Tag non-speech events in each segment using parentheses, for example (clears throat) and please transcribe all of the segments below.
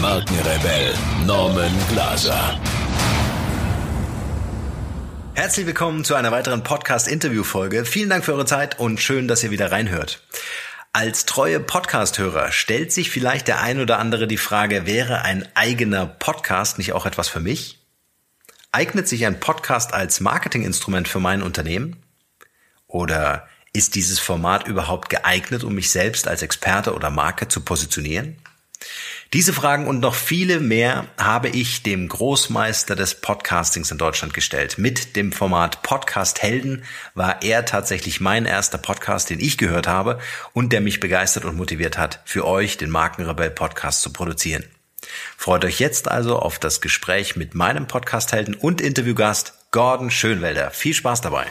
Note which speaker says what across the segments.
Speaker 1: Markenrebell Norman Glaser.
Speaker 2: Herzlich willkommen zu einer weiteren Podcast-Interview-Folge. Vielen Dank für eure Zeit und schön, dass ihr wieder reinhört. Als treue Podcast-Hörer stellt sich vielleicht der ein oder andere die Frage, wäre ein eigener Podcast nicht auch etwas für mich? Eignet sich ein Podcast als Marketinginstrument für mein Unternehmen? Oder ist dieses Format überhaupt geeignet, um mich selbst als Experte oder Marke zu positionieren? Diese Fragen und noch viele mehr habe ich dem Großmeister des Podcastings in Deutschland gestellt. Mit dem Format Podcast Helden war er tatsächlich mein erster Podcast, den ich gehört habe und der mich begeistert und motiviert hat, für euch den Markenrebell Podcast zu produzieren. Freut euch jetzt also auf das Gespräch mit meinem Podcast Helden und Interviewgast Gordon Schönwelder. Viel Spaß dabei.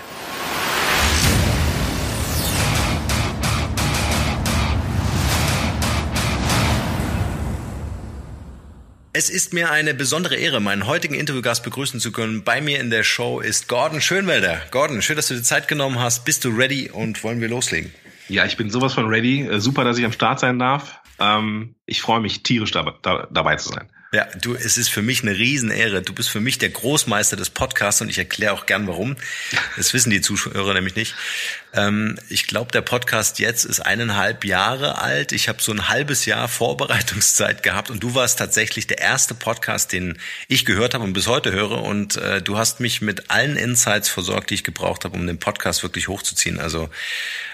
Speaker 2: Es ist mir eine besondere Ehre, meinen heutigen Interviewgast begrüßen zu können. Bei mir in der Show ist Gordon Schönwelder. Gordon, schön, dass du dir Zeit genommen hast. Bist du ready und wollen wir loslegen?
Speaker 3: Ja, ich bin sowas von ready. Äh, super, dass ich am Start sein darf. Ähm, ich freue mich tierisch dabei, dabei zu sein.
Speaker 2: Ja, du, es ist für mich eine Riesenehre. Du bist für mich der Großmeister des Podcasts und ich erkläre auch gern warum. Das wissen die Zuschauer nämlich nicht. Ähm, ich glaube, der Podcast jetzt ist eineinhalb Jahre alt. Ich habe so ein halbes Jahr Vorbereitungszeit (laughs) gehabt und du warst tatsächlich der erste Podcast, den ich gehört habe und bis heute höre. Und äh, du hast mich mit allen Insights versorgt, die ich gebraucht habe, um den Podcast wirklich hochzuziehen. Also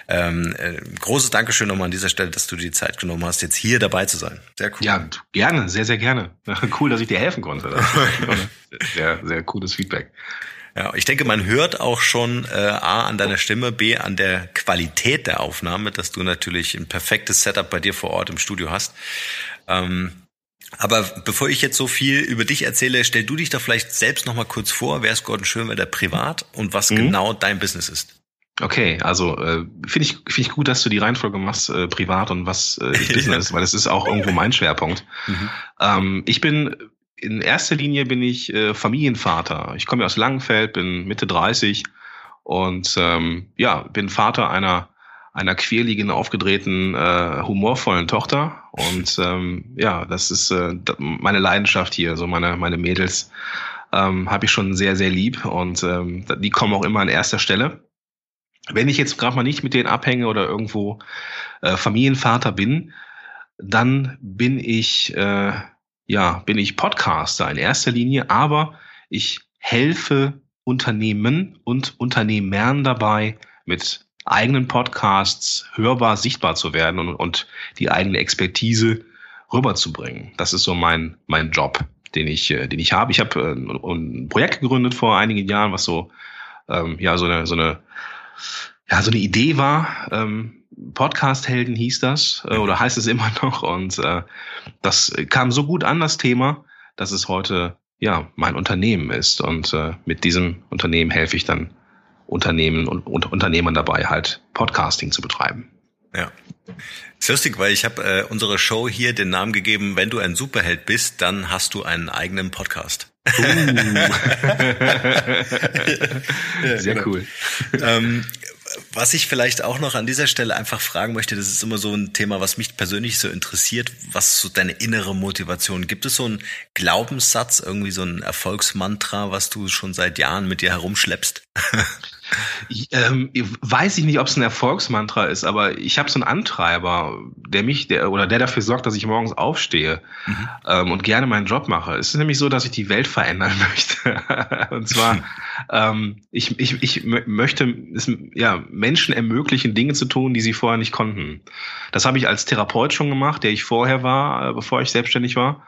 Speaker 2: ähm, äh, großes Dankeschön nochmal an dieser Stelle, dass du dir die Zeit genommen hast, jetzt hier dabei zu sein.
Speaker 3: Sehr cool. Ja, gerne, sehr, sehr gerne. (laughs) Cool, dass ich dir helfen konnte. (laughs) sehr, sehr cooles Feedback.
Speaker 2: Ja, ich denke, man hört auch schon äh, A an deiner Stimme, B an der Qualität der Aufnahme, dass du natürlich ein perfektes Setup bei dir vor Ort im Studio hast. Ähm, aber bevor ich jetzt so viel über dich erzähle, stell du dich doch vielleicht selbst noch mal kurz vor. Wer ist Gordon Schönwelder privat und was mhm. genau dein Business ist?
Speaker 3: Okay, also äh, finde ich finde ich gut, dass du die Reihenfolge machst, äh, privat und was äh, (laughs) Business, weil das ist auch irgendwo mein Schwerpunkt. Mhm. Ähm, ich bin in erster Linie bin ich äh, Familienvater. Ich komme aus Langenfeld, bin Mitte 30 und ähm, ja, bin Vater einer einer quirligen, aufgedrehten, äh, humorvollen Tochter. Und (laughs) ähm, ja, das ist äh, meine Leidenschaft hier, so meine, meine Mädels ähm, habe ich schon sehr, sehr lieb und ähm, die kommen auch immer an erster Stelle. Wenn ich jetzt gerade mal nicht mit denen abhänge oder irgendwo äh, Familienvater bin, dann bin ich äh, ja bin ich Podcaster in erster Linie, aber ich helfe Unternehmen und Unternehmern dabei, mit eigenen Podcasts hörbar sichtbar zu werden und, und die eigene Expertise rüberzubringen. Das ist so mein mein Job, den ich äh, den ich habe. Ich habe äh, ein Projekt gegründet vor einigen Jahren, was so ähm, ja so eine so eine ja, so eine Idee war, ähm, Podcast-Helden hieß das, äh, oder heißt es immer (laughs) noch. Und äh, das kam so gut an, das Thema, dass es heute ja mein Unternehmen ist. Und äh, mit diesem Unternehmen helfe ich dann Unternehmen und, und Unternehmern dabei, halt Podcasting zu betreiben.
Speaker 2: Ja. Ist lustig, weil ich habe äh, unsere Show hier den Namen gegeben, wenn du ein Superheld bist, dann hast du einen eigenen Podcast. Uh. (laughs) (laughs)
Speaker 3: Sehr genau. cool.
Speaker 2: Ähm, was ich vielleicht auch noch an dieser Stelle einfach fragen möchte, das ist immer so ein Thema, was mich persönlich so interessiert, was so deine innere Motivation. Gibt es so einen Glaubenssatz, irgendwie so ein Erfolgsmantra, was du schon seit Jahren mit dir herumschleppst? (laughs)
Speaker 3: Ich, ähm, weiß ich nicht, ob es ein Erfolgsmantra ist, aber ich habe so einen Antreiber, der mich, der oder der dafür sorgt, dass ich morgens aufstehe mhm. ähm, und gerne meinen Job mache. Es ist nämlich so, dass ich die Welt verändern (laughs) möchte. und zwar, ähm, ich, ich, ich möchte es, ja, Menschen ermöglichen, Dinge zu tun, die sie vorher nicht konnten. Das habe ich als Therapeut schon gemacht, der ich vorher war, äh, bevor ich selbstständig war.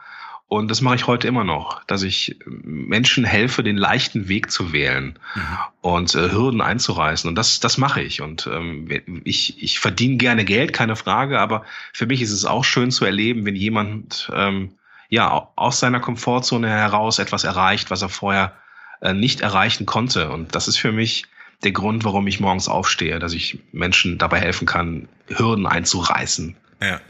Speaker 3: Und das mache ich heute immer noch, dass ich Menschen helfe, den leichten Weg zu wählen mhm. und äh, Hürden einzureißen. Und das, das mache ich. Und ähm, ich, ich verdiene gerne Geld, keine Frage, aber für mich ist es auch schön zu erleben, wenn jemand ähm, ja aus seiner Komfortzone heraus etwas erreicht, was er vorher äh, nicht erreichen konnte. Und das ist für mich der Grund, warum ich morgens aufstehe, dass ich Menschen dabei helfen kann, Hürden einzureißen.
Speaker 2: Ja.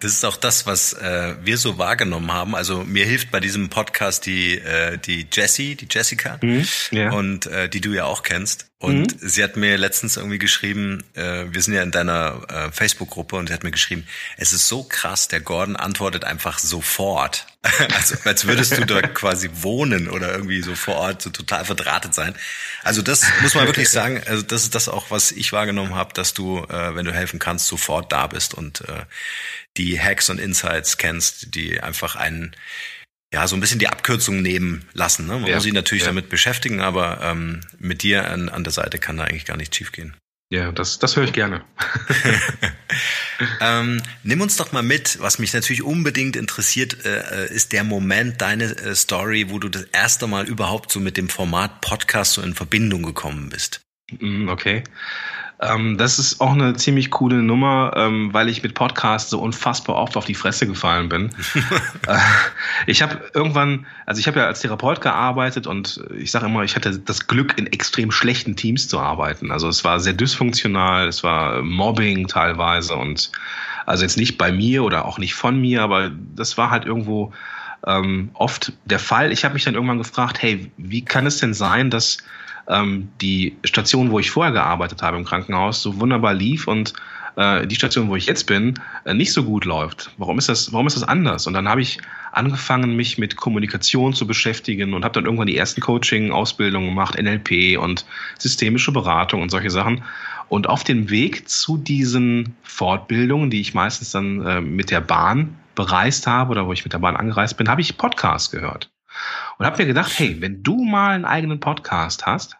Speaker 2: Das ist auch das, was äh, wir so wahrgenommen haben. Also mir hilft bei diesem Podcast die äh, die Jessie, die Jessica, mhm, ja. und äh, die du ja auch kennst. Und mhm. sie hat mir letztens irgendwie geschrieben, äh, wir sind ja in deiner äh, Facebook-Gruppe und sie hat mir geschrieben, es ist so krass, der Gordon antwortet einfach sofort. (laughs) also als würdest du da quasi wohnen oder irgendwie so vor Ort so total verdrahtet sein. Also das muss man wirklich sagen, also das ist das auch, was ich wahrgenommen habe, dass du, äh, wenn du helfen kannst, sofort da bist und äh, die Hacks und Insights kennst, die einfach einen ja, so ein bisschen die Abkürzung nehmen lassen. Ne? Man ja, muss sich natürlich ja. damit beschäftigen, aber ähm, mit dir an, an der Seite kann da eigentlich gar nicht schiefgehen.
Speaker 3: Ja, das, das höre ich gerne. (laughs) (laughs)
Speaker 2: ähm, nimm uns doch mal mit, was mich natürlich unbedingt interessiert, äh, ist der Moment, deine äh, Story, wo du das erste Mal überhaupt so mit dem Format Podcast so in Verbindung gekommen bist.
Speaker 3: Mm, okay. Ähm, das ist auch eine ziemlich coole Nummer, ähm, weil ich mit Podcasts so unfassbar oft auf die Fresse gefallen bin. (laughs) äh, ich habe irgendwann, also ich habe ja als Therapeut gearbeitet und ich sage immer, ich hatte das Glück, in extrem schlechten Teams zu arbeiten. Also es war sehr dysfunktional, es war Mobbing teilweise und also jetzt nicht bei mir oder auch nicht von mir, aber das war halt irgendwo ähm, oft der Fall. Ich habe mich dann irgendwann gefragt, hey, wie kann es denn sein, dass ähm, die Station, wo ich vorher gearbeitet habe im Krankenhaus, so wunderbar lief und äh, die Station, wo ich jetzt bin, äh, nicht so gut läuft. Warum ist das, warum ist das anders? Und dann habe ich angefangen, mich mit Kommunikation zu beschäftigen und habe dann irgendwann die ersten Coaching-Ausbildungen gemacht, NLP und systemische Beratung und solche Sachen. Und auf dem Weg zu diesen Fortbildungen, die ich meistens dann äh, mit der Bahn bereist habe oder wo ich mit der Bahn angereist bin, habe ich Podcasts gehört. Und habe mir gedacht, hey, wenn du mal einen eigenen Podcast hast,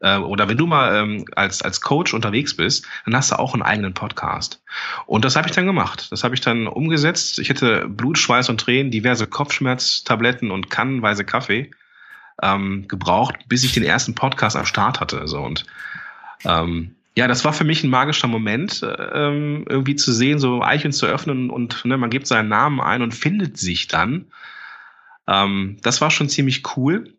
Speaker 3: äh, oder wenn du mal ähm, als, als Coach unterwegs bist, dann hast du auch einen eigenen Podcast. Und das habe ich dann gemacht. Das habe ich dann umgesetzt. Ich hätte Blut, Schweiß und Tränen, diverse Kopfschmerztabletten und kannenweise Kaffee ähm, gebraucht, bis ich den ersten Podcast am Start hatte. So und ähm, ja, das war für mich ein magischer Moment, ähm, irgendwie zu sehen, so Eicheln zu öffnen und ne, man gibt seinen Namen ein und findet sich dann. Ähm, das war schon ziemlich cool.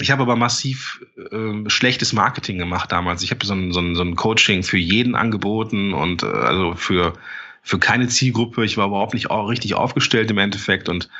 Speaker 3: Ich habe aber massiv äh, schlechtes Marketing gemacht damals. Ich habe so ein, so, ein, so ein Coaching für jeden angeboten und äh, also für, für keine Zielgruppe. Ich war überhaupt nicht auch richtig aufgestellt im Endeffekt und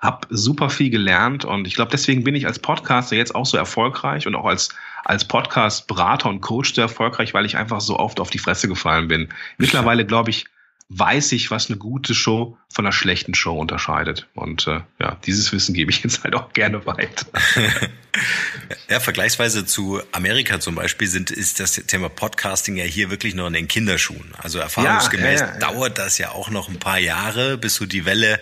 Speaker 3: habe super viel gelernt. Und ich glaube, deswegen bin ich als Podcaster jetzt auch so erfolgreich und auch als, als Podcast-Berater und Coach so erfolgreich, weil ich einfach so oft auf die Fresse gefallen bin. Mittlerweile, glaube ich, weiß ich, was eine gute Show von einer schlechten Show unterscheidet. Und äh, ja, dieses Wissen gebe ich jetzt halt auch gerne weiter. (laughs)
Speaker 2: ja, vergleichsweise zu Amerika zum Beispiel sind, ist das Thema Podcasting ja hier wirklich noch in den Kinderschuhen. Also erfahrungsgemäß ja, ja, ja, dauert das ja auch noch ein paar Jahre, bis so die Welle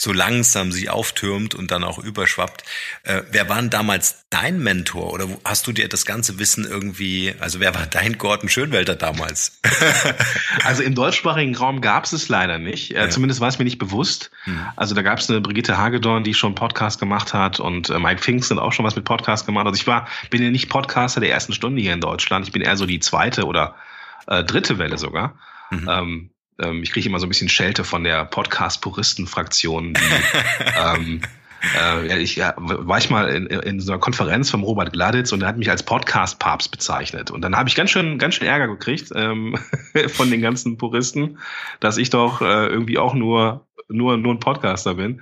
Speaker 2: so langsam sich auftürmt und dann auch überschwappt. Äh, wer war denn damals dein Mentor oder hast du dir das ganze Wissen irgendwie, also wer war dein Gordon Schönwelter damals? (laughs)
Speaker 3: also im deutschsprachigen Raum gab es es leider nicht. Äh, ja. Zumindest war es mir nicht bewusst. Mhm. Also da gab es eine Brigitte Hagedorn, die schon Podcast gemacht hat und äh, Mike Pfingsten auch schon was mit Podcast gemacht. Also ich war, bin ja nicht Podcaster der ersten Stunde hier in Deutschland. Ich bin eher so die zweite oder äh, dritte Welle sogar. Mhm. Ähm, ähm, ich kriege immer so ein bisschen Schelte von der Podcast-Puristen-Fraktion, die (laughs) ähm, äh, ich ja, war ich mal in, in so einer Konferenz vom Robert Gladitz und er hat mich als Podcast-Papst bezeichnet. Und dann habe ich ganz schön, ganz schön Ärger gekriegt ähm, (laughs) von den ganzen Puristen, dass ich doch äh, irgendwie auch nur nur, nur ein Podcaster bin,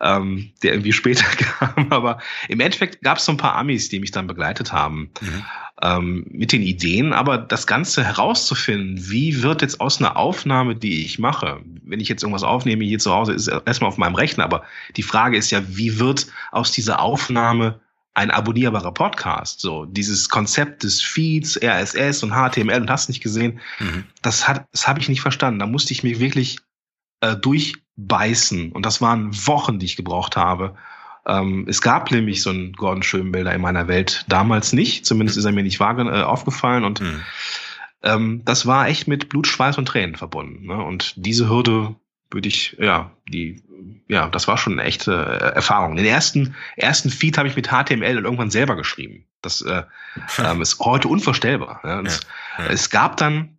Speaker 3: ähm, der irgendwie später (laughs) kam. Aber im Endeffekt gab es so ein paar Amis, die mich dann begleitet haben mhm. ähm, mit den Ideen. Aber das Ganze herauszufinden, wie wird jetzt aus einer Aufnahme, die ich mache, wenn ich jetzt irgendwas aufnehme hier zu Hause, ist erstmal auf meinem Rechner. Aber die Frage ist ja, wie wird aus dieser Aufnahme ein abonnierbarer Podcast. So dieses Konzept des Feeds, RSS und HTML und hast nicht gesehen, mhm. das hat, das habe ich nicht verstanden. Da musste ich mich wirklich äh, durchbeißen. Und das waren Wochen, die ich gebraucht habe. Ähm, es gab nämlich so einen Gordon Schönbilder in meiner Welt damals nicht. Zumindest ist er mir nicht äh, aufgefallen. Und mhm. ähm, das war echt mit Blut, Schweiß und Tränen verbunden. Ne? Und diese Hürde würde ich, ja, die, ja, das war schon eine echte äh, Erfahrung. Den ersten, ersten Feed habe ich mit HTML irgendwann selber geschrieben. Das äh, (laughs) ähm, ist heute unvorstellbar. Ja? Ja, ja. Es gab dann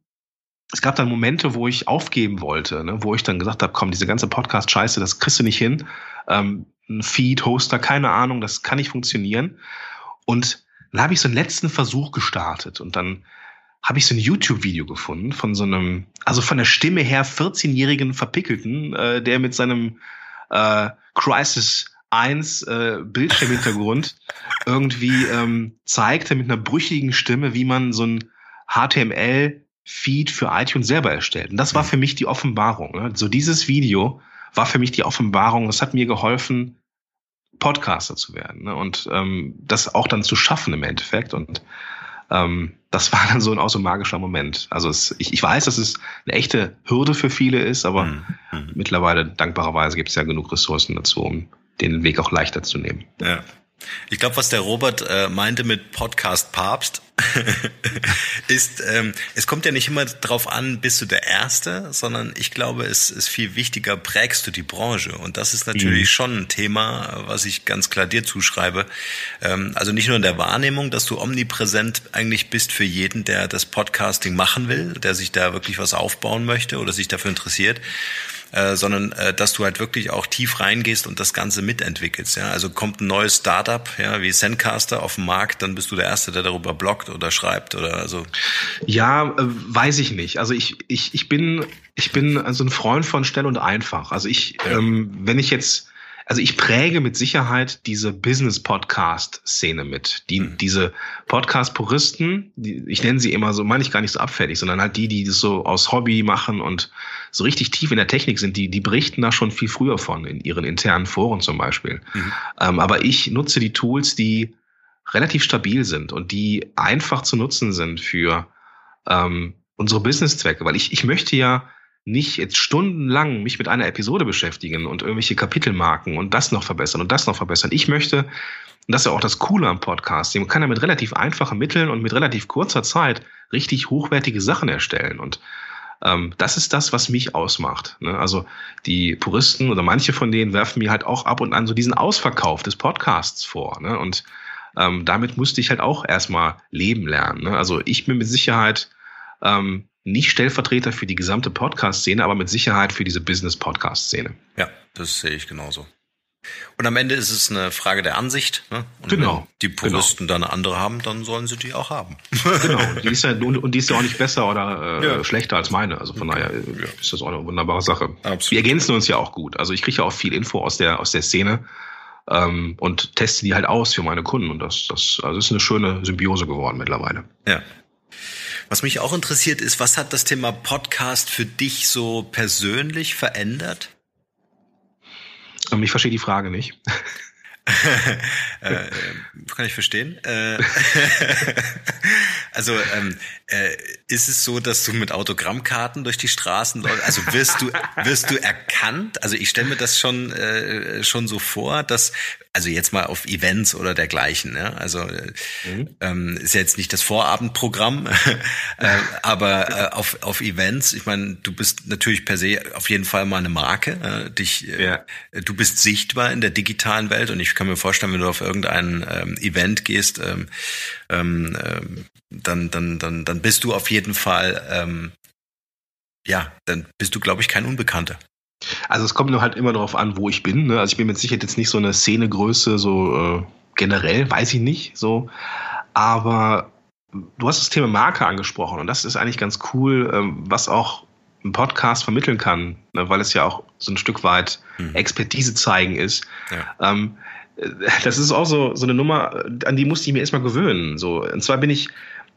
Speaker 3: es gab dann Momente, wo ich aufgeben wollte, ne, wo ich dann gesagt habe, komm, diese ganze Podcast-Scheiße, das kriegst du nicht hin. Ähm, ein Feed, Hoster, keine Ahnung, das kann nicht funktionieren. Und dann habe ich so einen letzten Versuch gestartet und dann habe ich so ein YouTube-Video gefunden von so einem, also von der Stimme her 14-jährigen Verpickelten, äh, der mit seinem äh, Crisis 1 äh, Bildschirmhintergrund (laughs) irgendwie ähm, zeigte mit einer brüchigen Stimme, wie man so ein HTML-Feed für iTunes selber erstellt. Und das war mhm. für mich die Offenbarung. Ne? So dieses Video war für mich die Offenbarung. Es hat mir geholfen, Podcaster zu werden ne? und ähm, das auch dann zu schaffen im Endeffekt. Und ähm, das war dann so ein, auch so ein magischer Moment. Also es, ich, ich weiß, dass es eine echte Hürde für viele ist, aber mhm. mhm. mittlerweile dankbarerweise gibt es ja genug Ressourcen dazu, um den Weg auch leichter zu nehmen.
Speaker 2: Ja. Ich glaube, was der Robert äh, meinte mit Podcast Papst, (laughs) ist, ähm, es kommt ja nicht immer drauf an, bist du der Erste, sondern ich glaube, es ist viel wichtiger, prägst du die Branche. Und das ist natürlich mhm. schon ein Thema, was ich ganz klar dir zuschreibe. Ähm, also nicht nur in der Wahrnehmung, dass du omnipräsent eigentlich bist für jeden, der das Podcasting machen will, der sich da wirklich was aufbauen möchte oder sich dafür interessiert äh, sondern äh, dass du halt wirklich auch tief reingehst und das Ganze mitentwickelst. Ja? Also kommt ein neues Startup, ja, wie Zencaster auf den Markt, dann bist du der Erste, der darüber bloggt oder schreibt oder so.
Speaker 3: Ja, äh, weiß ich nicht. Also ich, ich, ich bin, ich bin also ein Freund von schnell und einfach. Also ich, ja. ähm, wenn ich jetzt also ich präge mit Sicherheit diese Business-Podcast-Szene mit. Die, mhm. Diese Podcast-Puristen, die, ich nenne sie immer so, meine ich gar nicht so abfällig, sondern halt die, die das so aus Hobby machen und so richtig tief in der Technik sind, die, die berichten da schon viel früher von, in ihren internen Foren zum Beispiel. Mhm. Ähm, aber ich nutze die Tools, die relativ stabil sind und die einfach zu nutzen sind für ähm, unsere Business-Zwecke, weil ich, ich möchte ja nicht jetzt stundenlang mich mit einer Episode beschäftigen und irgendwelche Kapitelmarken und das noch verbessern und das noch verbessern. Ich möchte, und das ist ja auch das Coole am Podcast, man kann ja mit relativ einfachen Mitteln und mit relativ kurzer Zeit richtig hochwertige Sachen erstellen. Und ähm, das ist das, was mich ausmacht. Ne? Also die Puristen oder manche von denen werfen mir halt auch ab und an so diesen Ausverkauf des Podcasts vor. Ne? Und ähm, damit musste ich halt auch erstmal leben lernen. Ne? Also ich bin mit Sicherheit ähm, nicht Stellvertreter für die gesamte Podcast-Szene, aber mit Sicherheit für diese Business-Podcast-Szene.
Speaker 2: Ja, das sehe ich genauso. Und am Ende ist es eine Frage der Ansicht. Ne? Und
Speaker 3: genau. Wenn
Speaker 2: die Puristen genau. dann eine andere haben, dann sollen sie die auch haben.
Speaker 3: genau. Und (laughs) die ist ja, und, und die ist ja auch nicht besser oder äh, ja. schlechter als meine. Also von daher ja. ist das auch eine wunderbare Sache. Absolut. Wir ergänzen uns ja auch gut. Also ich kriege ja auch viel Info aus der, aus der Szene ähm, und teste die halt aus für meine Kunden. Und das, das also ist eine schöne Symbiose geworden mittlerweile.
Speaker 2: Ja. Was mich auch interessiert ist, was hat das Thema Podcast für dich so persönlich verändert?
Speaker 3: Ähm, ich verstehe die Frage nicht. (laughs)
Speaker 2: äh, kann ich verstehen. Äh, (laughs) also ähm, äh, ist es so, dass du mit Autogrammkarten durch die Straßen läufst? Also wirst du wirst du erkannt? Also ich stelle mir das schon äh, schon so vor, dass also jetzt mal auf Events oder dergleichen. Ja? Also äh, mhm. ähm, ist ja jetzt nicht das Vorabendprogramm, (laughs) äh, aber äh, auf auf Events. Ich meine, du bist natürlich per se auf jeden Fall mal eine Marke. Äh, dich, äh, ja. du bist sichtbar in der digitalen Welt und ich kann mir vorstellen, wenn du auf irgendein ähm, Event gehst, ähm, ähm, ähm, dann, dann, dann, dann bist du auf jeden Fall, ähm, ja, dann bist du, glaube ich, kein Unbekannter.
Speaker 3: Also es kommt nur halt immer darauf an, wo ich bin. Ne? Also ich bin mit Sicherheit jetzt nicht so eine Szenegröße, so äh, generell, weiß ich nicht, so. Aber du hast das Thema Marke angesprochen und das ist eigentlich ganz cool, ähm, was auch ein Podcast vermitteln kann, ne? weil es ja auch so ein Stück weit mhm. Expertise zeigen ist. Ja. Ähm, das ist auch so, so eine Nummer, an die musste ich mir erstmal gewöhnen. So. Und zwar bin ich,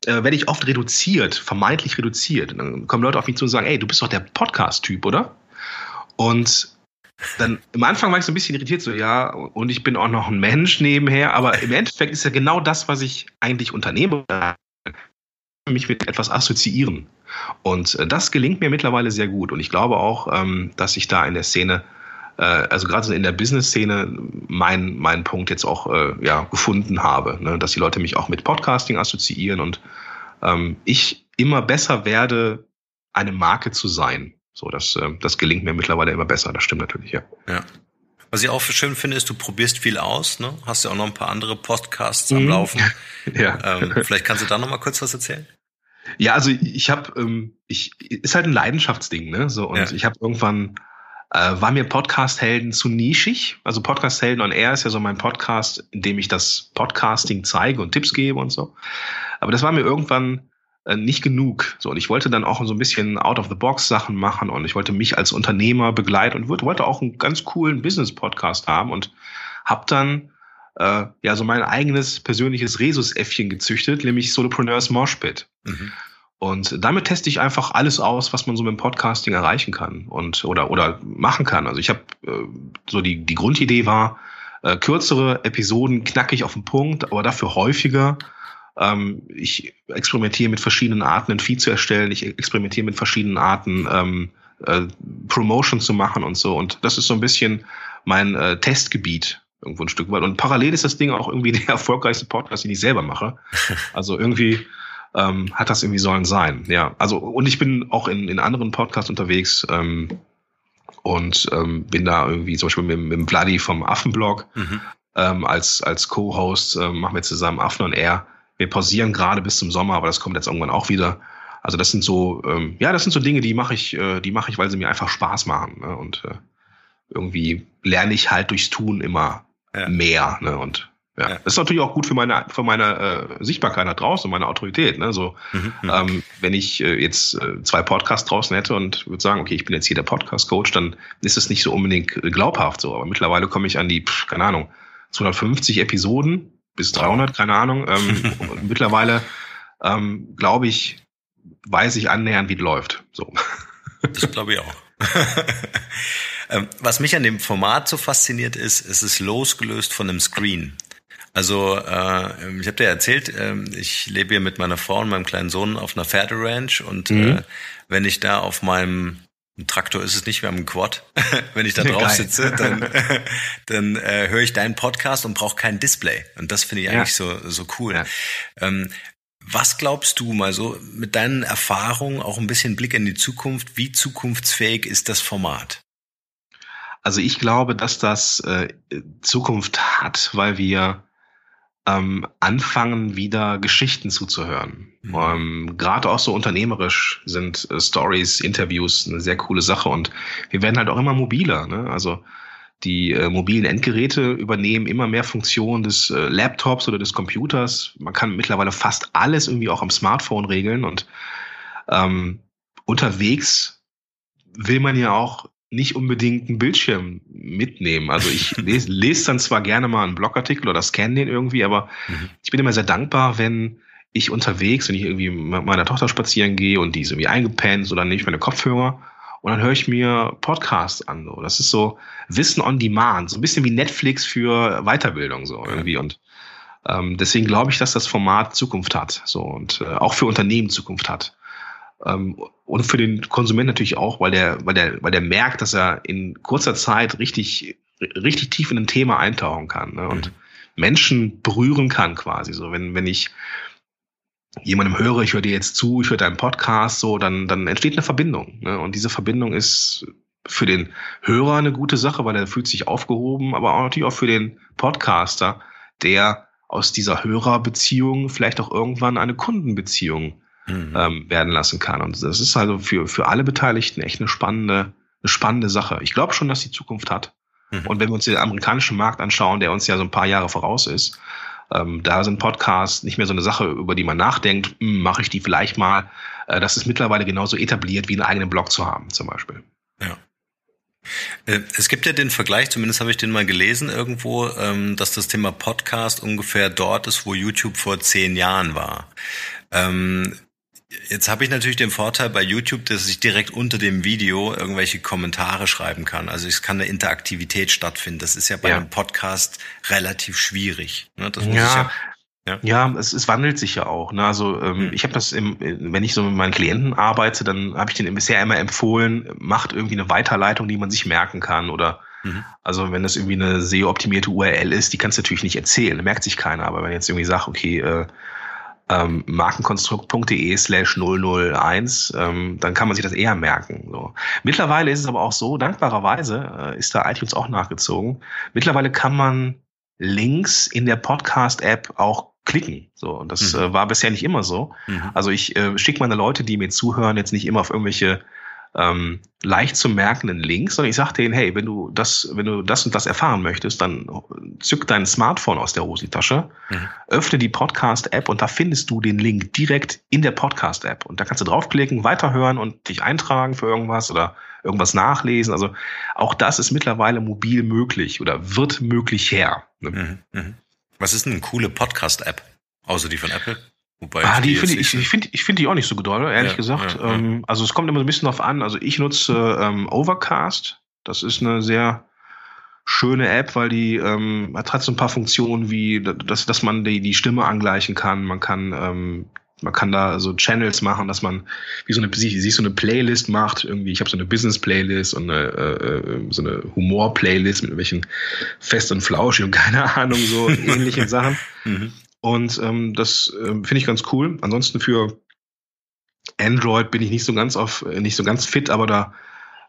Speaker 3: äh, werde ich oft reduziert, vermeintlich reduziert. Dann kommen Leute auf mich zu und sagen, ey, du bist doch der Podcast-Typ, oder? Und dann am Anfang war ich so ein bisschen irritiert, so ja, und ich bin auch noch ein Mensch nebenher, aber im Endeffekt ist ja genau das, was ich eigentlich unternehme, mich mit etwas assoziieren. Und äh, das gelingt mir mittlerweile sehr gut. Und ich glaube auch, ähm, dass ich da in der Szene also gerade in der Business-Szene meinen mein Punkt jetzt auch äh, ja, gefunden habe, ne? dass die Leute mich auch mit Podcasting assoziieren und ähm, ich immer besser werde, eine Marke zu sein. So, das, äh, das gelingt mir mittlerweile immer besser. Das stimmt natürlich, ja.
Speaker 2: Ja. Was ich auch schön finde, ist, du probierst viel aus, ne? Hast ja auch noch ein paar andere Podcasts am mhm. Laufen. (laughs) ja. Ähm, vielleicht kannst du da noch mal kurz was erzählen?
Speaker 3: Ja, also ich habe, ähm, ich ist halt ein Leidenschaftsding, ne? So und ja. ich habe irgendwann äh, war mir Podcast-Helden zu nischig. Also Podcast-Helden on Air ist ja so mein Podcast, in dem ich das Podcasting zeige und Tipps gebe und so. Aber das war mir irgendwann äh, nicht genug. So, und ich wollte dann auch so ein bisschen out-of-the-box-Sachen machen und ich wollte mich als Unternehmer begleiten und wollte auch einen ganz coolen Business-Podcast haben und habe dann äh, ja so mein eigenes persönliches Rhesusäffchen gezüchtet, nämlich Solopreneurs Moshpit. Mhm. Und damit teste ich einfach alles aus, was man so mit dem Podcasting erreichen kann und oder oder machen kann. Also ich habe äh, so die die Grundidee war äh, kürzere Episoden knackig auf den Punkt, aber dafür häufiger ähm, ich experimentiere mit verschiedenen Arten, ein Feed zu erstellen. Ich experimentiere mit verschiedenen Arten, ähm, äh, Promotion zu machen und so. Und das ist so ein bisschen mein äh, Testgebiet irgendwo ein Stück weit. Und parallel ist das Ding auch irgendwie (laughs) der erfolgreichste Podcast, den ich selber mache. Also irgendwie ähm, hat das irgendwie sollen sein. Ja, also und ich bin auch in, in anderen Podcasts unterwegs ähm, und ähm, bin da irgendwie zum Beispiel mit, mit dem Vladi vom Affenblog mhm. ähm, als als Co-Host äh, machen wir zusammen Affen und R wir pausieren gerade bis zum Sommer, aber das kommt jetzt irgendwann auch wieder. Also das sind so, ähm, ja, das sind so Dinge, die mache ich, äh, die mache ich, weil sie mir einfach Spaß machen. Ne? Und äh, irgendwie lerne ich halt durchs Tun immer ja. mehr. Ne? Und ja. ja, das ist natürlich auch gut für meine für meine äh, Sichtbarkeit da draußen, meine Autorität. Ne? So, mhm, mhm, ähm, wenn ich äh, jetzt äh, zwei Podcasts draußen hätte und würde sagen, okay, ich bin jetzt hier der Podcast-Coach, dann ist es nicht so unbedingt glaubhaft so. Aber mittlerweile komme ich an die, pff, keine Ahnung, 250 Episoden bis 300, keine Ahnung. Ähm, (laughs) mittlerweile, ähm, glaube ich, weiß ich annähernd, wie es läuft. So.
Speaker 2: Das glaube ich auch. (laughs) Ähm, was mich an dem Format so fasziniert ist, es ist losgelöst von einem Screen. Also äh, ich habe dir erzählt, äh, ich lebe hier mit meiner Frau und meinem kleinen Sohn auf einer Pferderanch und mhm. äh, wenn ich da auf meinem ein Traktor ist es nicht, wir haben einen Quad. (laughs) Wenn ich da drauf Geil. sitze, dann, (laughs) dann äh, höre ich deinen Podcast und brauche kein Display. Und das finde ich eigentlich ja. so, so cool. Ja. Ähm, was glaubst du mal so mit deinen Erfahrungen, auch ein bisschen Blick in die Zukunft, wie zukunftsfähig ist das Format?
Speaker 3: Also ich glaube, dass das äh, Zukunft hat, weil wir ähm, anfangen, wieder Geschichten zuzuhören. Mhm. Ähm, Gerade auch so unternehmerisch sind äh, Stories, Interviews eine sehr coole Sache und wir werden halt auch immer mobiler. Ne? Also die äh, mobilen Endgeräte übernehmen immer mehr Funktionen des äh, Laptops oder des Computers. Man kann mittlerweile fast alles irgendwie auch am Smartphone regeln und ähm, unterwegs will man ja auch nicht unbedingt einen Bildschirm mitnehmen. Also ich (laughs) lese, lese dann zwar gerne mal einen Blogartikel oder scanne den irgendwie, aber mhm. ich bin immer sehr dankbar, wenn ich unterwegs, wenn ich irgendwie mit meiner Tochter spazieren gehe und die ist irgendwie eingepennt oder nehme ich meine Kopfhörer und dann höre ich mir Podcasts an. So. Das ist so Wissen on Demand, so ein bisschen wie Netflix für Weiterbildung so irgendwie. Und ähm, deswegen glaube ich, dass das Format Zukunft hat so und äh, auch für Unternehmen Zukunft hat. Ähm, und für den Konsument natürlich auch, weil der, weil der, weil der merkt, dass er in kurzer Zeit richtig, richtig tief in ein Thema eintauchen kann ne? und mhm. Menschen berühren kann quasi. So, wenn, wenn ich jemandem höre, ich höre dir jetzt zu, ich höre deinen Podcast, so, dann, dann entsteht eine Verbindung. Ne? Und diese Verbindung ist für den Hörer eine gute Sache, weil er fühlt sich aufgehoben, aber auch natürlich auch für den Podcaster, der aus dieser Hörerbeziehung vielleicht auch irgendwann eine Kundenbeziehung mhm. ähm, werden lassen kann. Und das ist also für, für alle Beteiligten echt eine spannende, eine spannende Sache. Ich glaube schon, dass die Zukunft hat. Mhm. Und wenn wir uns den amerikanischen Markt anschauen, der uns ja so ein paar Jahre voraus ist, ähm, da sind Podcasts nicht mehr so eine Sache, über die man nachdenkt, hm, mache ich die vielleicht mal. Äh, das ist mittlerweile genauso etabliert, wie einen eigenen Blog zu haben, zum Beispiel.
Speaker 2: Ja. Äh, es gibt ja den Vergleich, zumindest habe ich den mal gelesen irgendwo, ähm, dass das Thema Podcast ungefähr dort ist, wo YouTube vor zehn Jahren war. Jetzt habe ich natürlich den Vorteil bei YouTube, dass ich direkt unter dem Video irgendwelche Kommentare schreiben kann. Also es kann eine Interaktivität stattfinden. Das ist ja bei ja. einem Podcast relativ schwierig.
Speaker 3: Ne? Das muss ja. ich ja ja, ja es, es wandelt sich ja auch. Ne? Also ähm, mhm. ich habe das, im, wenn ich so mit meinen Klienten arbeite, dann habe ich denen bisher immer empfohlen, macht irgendwie eine Weiterleitung, die man sich merken kann. Oder mhm. also wenn das irgendwie eine SEO-optimierte URL ist, die kannst du natürlich nicht erzählen, merkt sich keiner. Aber wenn jetzt irgendwie sagt, okay, äh, ähm, markenkonstrukt.de slash 001, ähm, dann kann man sich das eher merken. So. Mittlerweile ist es aber auch so, dankbarerweise äh, ist da iTunes auch nachgezogen. Mittlerweile kann man Links in der Podcast-App auch klicken. So, und das mhm. äh, war bisher nicht immer so. Mhm. Also ich äh, schicke meine Leute, die mir zuhören, jetzt nicht immer auf irgendwelche ähm, leicht zu merkenden Links, sondern ich sage denen, hey, wenn du das, wenn du das und das erfahren möchtest, dann zück dein Smartphone aus der Hosentasche, mhm. öffne die Podcast-App und da findest du den Link direkt in der Podcast-App. Und da kannst du draufklicken, weiterhören und dich eintragen für irgendwas oder irgendwas nachlesen. Also auch das ist mittlerweile mobil möglich oder wird möglich her.
Speaker 2: Ne? Mhm. Mhm. Was ist denn eine coole Podcast-App? Außer die von Apple?
Speaker 3: Wobei ah, die finde ich, ich finde ich finde die auch nicht so doll, ehrlich ja, gesagt. Ja, ähm, also es kommt immer so ein bisschen drauf an. Also ich nutze ähm, Overcast. Das ist eine sehr schöne App, weil die ähm, hat so ein paar Funktionen wie, dass, dass man die, die Stimme angleichen kann. Man kann ähm, man kann da so Channels machen, dass man wie so eine sich so eine Playlist macht. Irgendwie, ich habe so eine Business-Playlist und eine, äh, äh so eine Humor-Playlist mit welchen Fest und Flauschig und keine Ahnung so (laughs) ähnlichen Sachen. Mhm. Und ähm, das äh, finde ich ganz cool. Ansonsten für Android bin ich nicht so ganz auf, äh, nicht so ganz fit, aber da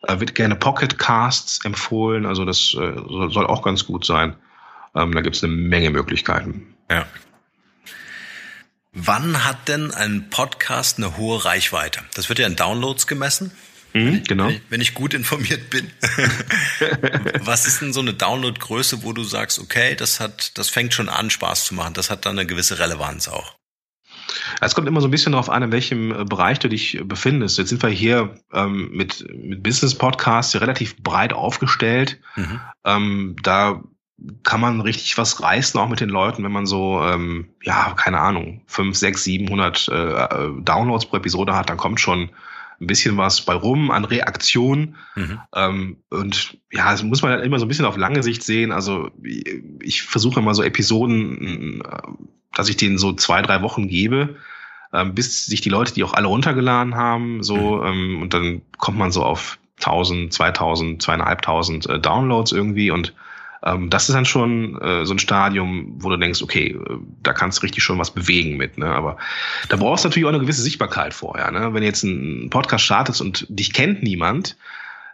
Speaker 3: äh, wird gerne Pocket Casts empfohlen. Also das äh, soll auch ganz gut sein. Ähm, da gibt es eine Menge Möglichkeiten.
Speaker 2: Ja. Wann hat denn ein Podcast eine hohe Reichweite? Das wird ja in Downloads gemessen.
Speaker 3: Mhm, genau.
Speaker 2: Wenn ich, wenn ich, gut informiert bin. (laughs) Was ist denn so eine Downloadgröße, wo du sagst, okay, das hat, das fängt schon an, Spaß zu machen. Das hat dann eine gewisse Relevanz auch.
Speaker 3: Es kommt immer so ein bisschen darauf an, in welchem äh, Bereich du dich äh, befindest. Jetzt sind wir hier ähm, mit, mit Business Podcasts relativ breit aufgestellt. Mhm. Ähm, da kann man richtig was reißen, auch mit den Leuten, wenn man so, ähm, ja, keine Ahnung, 5, 6, 700 äh, Downloads pro Episode hat, dann kommt schon ein bisschen was bei rum an Reaktion. Mhm. Ähm, und ja, das muss man halt immer so ein bisschen auf lange Sicht sehen. Also ich versuche immer so Episoden, äh, dass ich denen so zwei, drei Wochen gebe, ähm, bis sich die Leute, die auch alle runtergeladen haben, so, mhm. ähm, und dann kommt man so auf 1000, 2000, zweieinhalbtausend äh, Downloads irgendwie und ähm, das ist dann schon äh, so ein Stadium, wo du denkst, okay, äh, da kannst du richtig schon was bewegen mit. Ne? Aber da brauchst du natürlich auch eine gewisse Sichtbarkeit vorher. Ne? Wenn du jetzt einen Podcast startest und dich kennt niemand,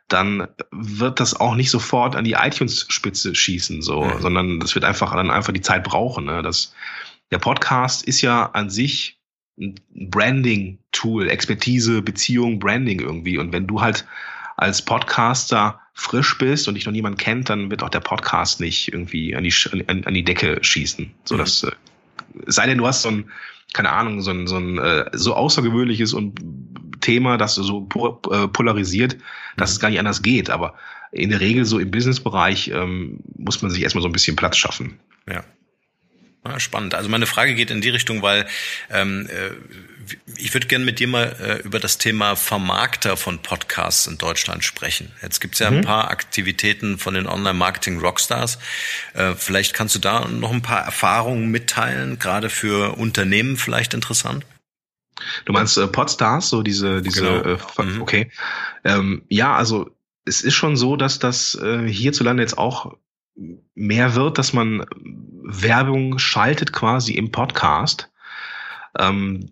Speaker 3: dann wird das auch nicht sofort an die iTunes-Spitze schießen, so, mhm. sondern das wird einfach dann einfach die Zeit brauchen. Ne? Das, der Podcast ist ja an sich ein Branding-Tool, Expertise, Beziehung, Branding irgendwie. Und wenn du halt als Podcaster frisch bist und dich noch niemand kennt, dann wird auch der Podcast nicht irgendwie an die, an, an die Decke schießen. So mhm. dass, äh, sei denn, du hast so ein, keine Ahnung, so ein, so ein äh, so außergewöhnliches und Thema, das so äh, polarisiert, dass mhm. es gar nicht anders geht. Aber in der Regel so im Businessbereich ähm, muss man sich erstmal so ein bisschen Platz schaffen.
Speaker 2: Ja. Ja, spannend. Also meine Frage geht in die Richtung, weil ähm, äh, ich würde gerne mit dir mal äh, über das Thema Vermarkter von Podcasts in Deutschland sprechen. Jetzt gibt es ja mhm. ein paar Aktivitäten von den Online-Marketing-Rockstars. Äh, vielleicht kannst du da noch ein paar Erfahrungen mitteilen, gerade für Unternehmen vielleicht interessant?
Speaker 3: Du meinst äh, Podstars, so diese, diese, genau. äh, mhm. okay. Ähm, ja, also es ist schon so, dass das äh, hierzulande jetzt auch mehr wird, dass man Werbung schaltet quasi im Podcast. Ähm,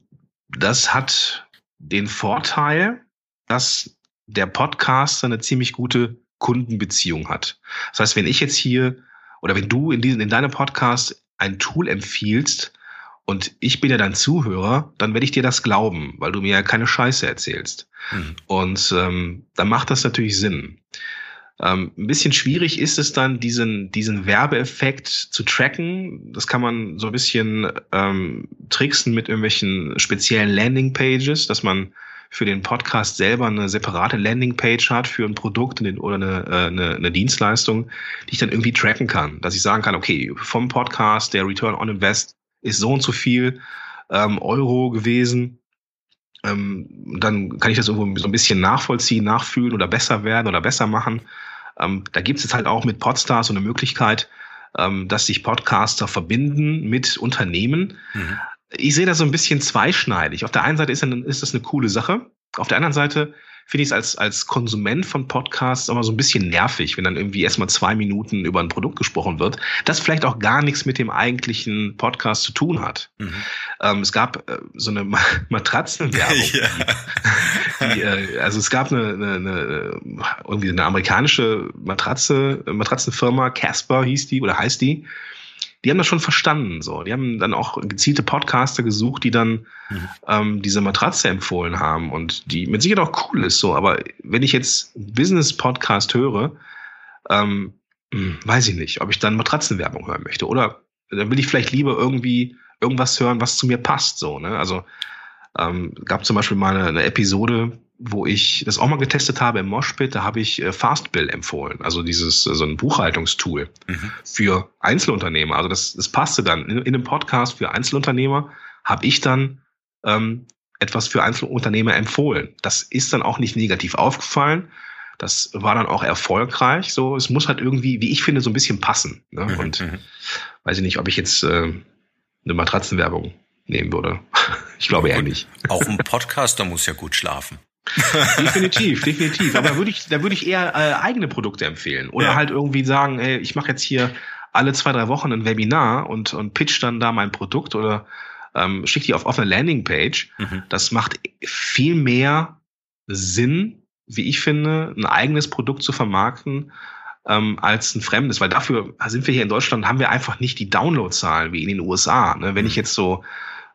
Speaker 3: das hat den Vorteil, dass der Podcaster eine ziemlich gute Kundenbeziehung hat. Das heißt, wenn ich jetzt hier oder wenn du in, diesen, in deinem Podcast ein Tool empfiehlst und ich bin ja dein Zuhörer, dann werde ich dir das glauben, weil du mir ja keine Scheiße erzählst. Mhm. Und ähm, dann macht das natürlich Sinn. Ähm, ein bisschen schwierig ist es dann, diesen, diesen Werbeeffekt zu tracken. Das kann man so ein bisschen ähm, tricksen mit irgendwelchen speziellen Landingpages, dass man für den Podcast selber eine separate Landingpage hat für ein Produkt oder eine, äh, eine, eine Dienstleistung, die ich dann irgendwie tracken kann. Dass ich sagen kann, okay, vom Podcast, der Return on Invest ist so und so viel ähm, Euro gewesen. Ähm, dann kann ich das irgendwo so ein bisschen nachvollziehen, nachfühlen oder besser werden oder besser machen. Ähm, da gibt es jetzt halt auch mit Podstars so eine Möglichkeit, ähm, dass sich Podcaster verbinden mit Unternehmen. Mhm. Ich sehe das so ein bisschen zweischneidig. Auf der einen Seite ist, ist das eine coole Sache. Auf der anderen Seite finde ich es als, als Konsument von Podcasts immer so ein bisschen nervig, wenn dann irgendwie erstmal zwei Minuten über ein Produkt gesprochen wird, das vielleicht auch gar nichts mit dem eigentlichen Podcast zu tun hat. Mhm. Ähm, es gab äh, so eine (laughs) Matratzenwerbung. (laughs) ja. die, äh, also es gab eine, eine, eine, irgendwie eine amerikanische Matratze, Matratzenfirma, Casper hieß die oder heißt die die haben das schon verstanden. So, die haben dann auch gezielte Podcaster gesucht, die dann mhm. ähm, diese Matratze empfohlen haben und die mit Sicherheit auch cool ist. So, aber wenn ich jetzt Business-Podcast höre, ähm, hm, weiß ich nicht, ob ich dann Matratzenwerbung hören möchte oder dann will ich vielleicht lieber irgendwie irgendwas hören, was zu mir passt. So, ne? Also ähm, gab zum Beispiel mal eine, eine Episode, wo ich das auch mal getestet habe im Moshpit, da habe ich äh, Fastbill empfohlen, also dieses äh, so ein Buchhaltungstool mhm. für Einzelunternehmer. Also das, das passte dann in, in einem Podcast für Einzelunternehmer habe ich dann ähm, etwas für Einzelunternehmer empfohlen. Das ist dann auch nicht negativ aufgefallen. Das war dann auch erfolgreich. So, es muss halt irgendwie, wie ich finde, so ein bisschen passen. Ne? Mhm. Und mhm. weiß ich nicht, ob ich jetzt äh, eine Matratzenwerbung nehmen würde. (laughs) ich glaube eher nicht.
Speaker 2: Auch ein Podcaster muss ja gut schlafen.
Speaker 3: Definitiv, definitiv. Aber würde ich, da würde ich eher äh, eigene Produkte empfehlen. Oder ja. halt irgendwie sagen, ey, ich mache jetzt hier alle zwei, drei Wochen ein Webinar und, und pitch dann da mein Produkt oder ähm, schick die auf offene Landingpage. Mhm. Das macht viel mehr Sinn, wie ich finde, ein eigenes Produkt zu vermarkten, ähm, als ein fremdes, weil dafür sind wir hier in Deutschland, haben wir einfach nicht die Downloadzahlen wie in den USA. Ne? Wenn ich mhm. jetzt so,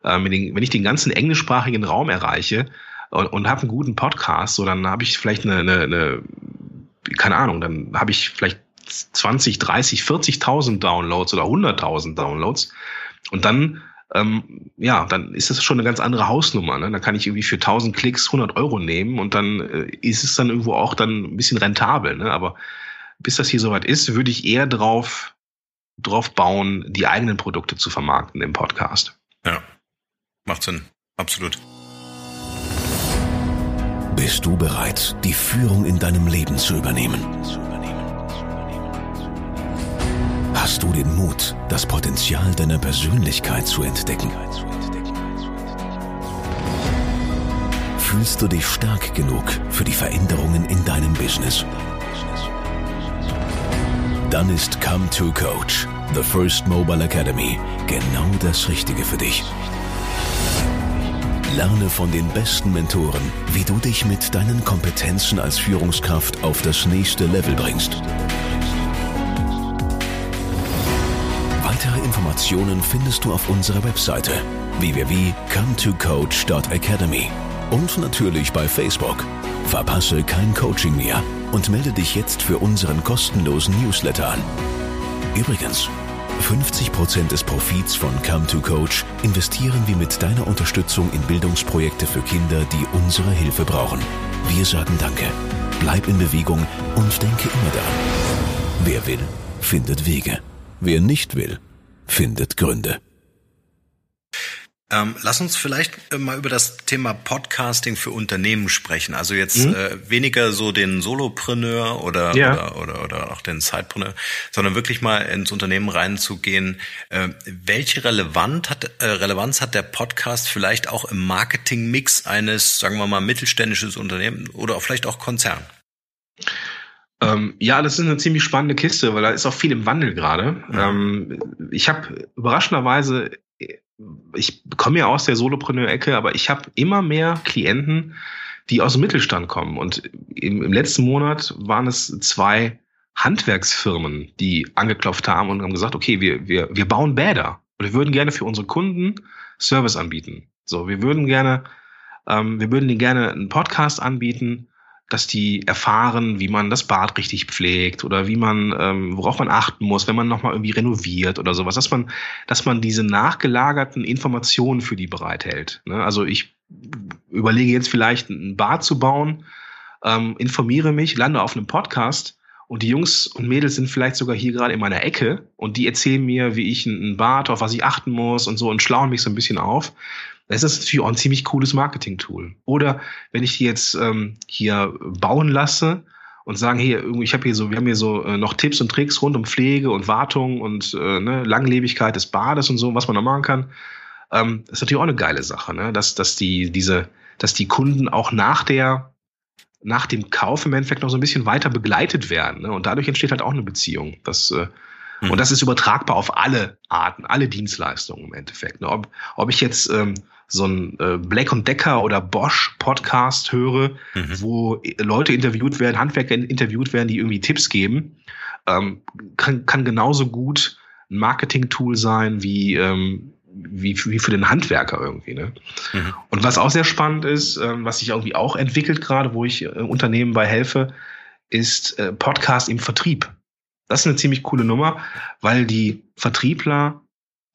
Speaker 3: äh, den, wenn ich den ganzen englischsprachigen Raum erreiche, und, und habe einen guten Podcast, so dann habe ich vielleicht eine, eine, eine, keine Ahnung, dann habe ich vielleicht 20, 30, 40.000 Downloads oder 100.000 Downloads und dann ähm, ja, dann ist das schon eine ganz andere Hausnummer. Ne? Da kann ich irgendwie für 1000 Klicks 100 Euro nehmen und dann äh, ist es dann irgendwo auch dann ein bisschen rentabel. Ne? Aber bis das hier soweit ist, würde ich eher drauf, drauf bauen, die eigenen Produkte zu vermarkten im Podcast.
Speaker 2: Ja, macht Sinn. Absolut.
Speaker 1: Bist du bereit, die Führung in deinem Leben zu übernehmen? Hast du den Mut, das Potenzial deiner Persönlichkeit zu entdecken? Fühlst du dich stark genug für die Veränderungen in deinem Business? Dann ist Come to Coach, The First Mobile Academy, genau das Richtige für dich. Lerne von den besten Mentoren, wie du dich mit deinen Kompetenzen als Führungskraft auf das nächste Level bringst. Weitere Informationen findest du auf unserer Webseite www.cometocoach.academy und natürlich bei Facebook. Verpasse kein Coaching mehr und melde dich jetzt für unseren kostenlosen Newsletter an. Übrigens, 50% des Profits von Come to Coach investieren wir mit deiner Unterstützung in Bildungsprojekte für Kinder, die unsere Hilfe brauchen. Wir sagen Danke. Bleib in Bewegung und denke immer daran. Wer will, findet Wege. Wer nicht will, findet Gründe.
Speaker 2: Ähm, lass uns vielleicht äh, mal über das Thema Podcasting für Unternehmen sprechen. Also jetzt mhm. äh, weniger so den Solopreneur oder, ja. oder, oder, oder auch den Sidepreneur, sondern wirklich mal ins Unternehmen reinzugehen. Äh, welche Relevanz hat, äh, Relevanz hat der Podcast vielleicht auch im Marketingmix eines, sagen wir mal, mittelständisches Unternehmen oder auch vielleicht auch Konzern?
Speaker 3: Ähm, ja, das ist eine ziemlich spannende Kiste, weil da ist auch viel im Wandel gerade. Mhm. Ähm, ich habe überraschenderweise ich komme ja aus der Solopreneur-Ecke, aber ich habe immer mehr Klienten, die aus dem Mittelstand kommen. Und im, im, letzten Monat waren es zwei Handwerksfirmen, die angeklopft haben und haben gesagt, okay, wir, wir, wir bauen Bäder und wir würden gerne für unsere Kunden Service anbieten. So, wir würden gerne, ähm, wir würden denen gerne einen Podcast anbieten, dass die erfahren, wie man das Bad richtig pflegt oder wie man, ähm, worauf man achten muss, wenn man nochmal irgendwie renoviert oder sowas, dass man, dass man diese nachgelagerten Informationen für die bereithält. Ne? Also ich überlege jetzt vielleicht ein Bad zu bauen, ähm, informiere mich, lande auf einem Podcast und die Jungs und Mädels sind vielleicht sogar hier gerade in meiner Ecke und die erzählen mir, wie ich ein Bad, auf was ich achten muss und so und schlauen mich so ein bisschen auf. Das ist natürlich auch ein ziemlich cooles Marketing-Tool. Oder wenn ich die jetzt ähm, hier bauen lasse und sagen, hier, ich habe hier so, wir haben hier so äh, noch Tipps und Tricks rund um Pflege und Wartung und äh, ne, Langlebigkeit des Bades und so, was man da machen kann. Ähm, ist natürlich auch eine geile Sache, ne? dass, dass die, diese, dass die Kunden auch nach der, nach dem Kauf im Endeffekt noch so ein bisschen weiter begleitet werden. Ne? Und dadurch entsteht halt auch eine Beziehung. Das, äh, mhm. Und das ist übertragbar auf alle Arten, alle Dienstleistungen im Endeffekt. Ne? Ob, ob ich jetzt ähm, so ein äh, Black und Decker oder Bosch Podcast höre, mhm. wo Leute interviewt werden, Handwerker interviewt werden, die irgendwie Tipps geben, ähm, kann, kann genauso gut ein Marketing-Tool sein, wie, ähm, wie, wie für den Handwerker irgendwie. Ne? Mhm. Und was auch sehr spannend ist, ähm, was sich irgendwie auch entwickelt gerade, wo ich äh, Unternehmen bei helfe, ist äh, Podcast im Vertrieb. Das ist eine ziemlich coole Nummer, weil die Vertriebler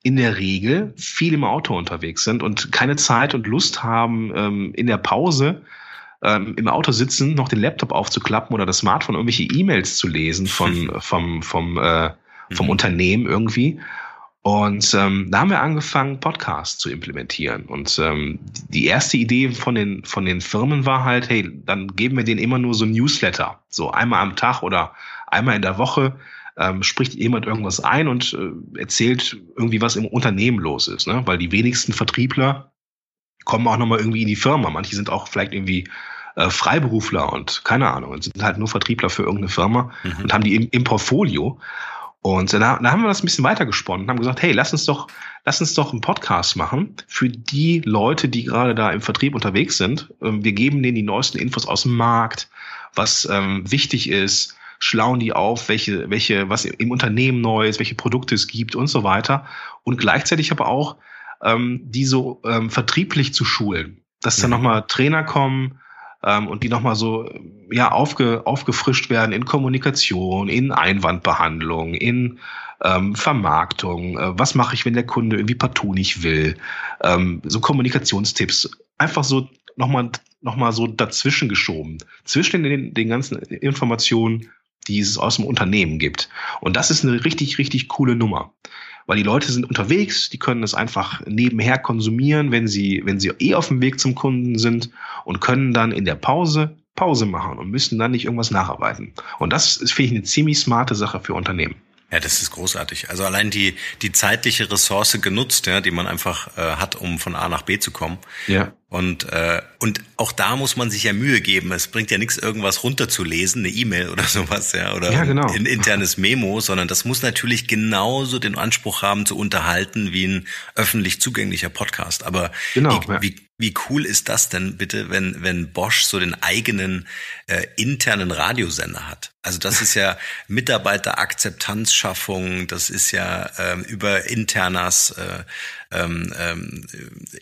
Speaker 3: in der Regel viel im Auto unterwegs sind und keine Zeit und Lust haben, ähm, in der Pause ähm, im Auto sitzen, noch den Laptop aufzuklappen oder das Smartphone irgendwelche E-Mails zu lesen von, (laughs) vom, vom, äh, vom mhm. Unternehmen irgendwie. Und ähm, da haben wir angefangen, Podcasts zu implementieren. Und ähm, die erste Idee von den, von den Firmen war halt, hey, dann geben wir denen immer nur so Newsletter. So einmal am Tag oder einmal in der Woche ähm, spricht jemand irgendwas ein und äh, erzählt irgendwie, was im Unternehmen los ist. Ne? Weil die wenigsten Vertriebler kommen auch nochmal irgendwie in die Firma. Manche sind auch vielleicht irgendwie äh, Freiberufler und keine Ahnung und sind halt nur Vertriebler für irgendeine Firma mhm. und haben die im, im Portfolio. Und da, da haben wir das ein bisschen weitergesponnen und haben gesagt, hey, lass uns doch, lass uns doch einen Podcast machen für die Leute, die gerade da im Vertrieb unterwegs sind. Ähm, wir geben denen die neuesten Infos aus dem Markt, was ähm, wichtig ist, schlauen die auf, welche, welche, was im Unternehmen neu ist, welche Produkte es gibt und so weiter. Und gleichzeitig aber auch ähm, die so ähm, vertrieblich zu schulen, dass dann mhm. nochmal Trainer kommen ähm, und die nochmal so ja aufge, aufgefrischt werden in Kommunikation, in Einwandbehandlung, in ähm, Vermarktung. Äh, was mache ich, wenn der Kunde irgendwie partout nicht will? Ähm, so Kommunikationstipps. Einfach so nochmal noch mal so dazwischen geschoben. Zwischen den, den ganzen Informationen, die es aus dem Unternehmen gibt. Und das ist eine richtig, richtig coole Nummer weil die Leute sind unterwegs, die können es einfach nebenher konsumieren, wenn sie, wenn sie eh auf dem Weg zum Kunden sind und können dann in der Pause Pause machen und müssen dann nicht irgendwas nacharbeiten. Und das ist, finde ich, eine ziemlich smarte Sache für Unternehmen.
Speaker 2: Ja, das ist großartig. Also allein die, die zeitliche Ressource genutzt, ja, die man einfach äh, hat, um von A nach B zu kommen. Ja. Und, äh, und auch da muss man sich ja Mühe geben. Es bringt ja nichts, irgendwas runterzulesen, eine E-Mail oder (laughs) sowas, ja, oder ja, genau. ein internes Memo, sondern das muss natürlich genauso den Anspruch haben, zu unterhalten wie ein öffentlich zugänglicher Podcast. Aber genau, wie, ja. wie, wie cool ist das denn bitte, wenn, wenn Bosch so den eigenen äh, internen Radiosender hat? Also das ist ja (laughs) Mitarbeiterakzeptanzschaffung, das ist ja ähm, über Internas äh, ähm, ähm,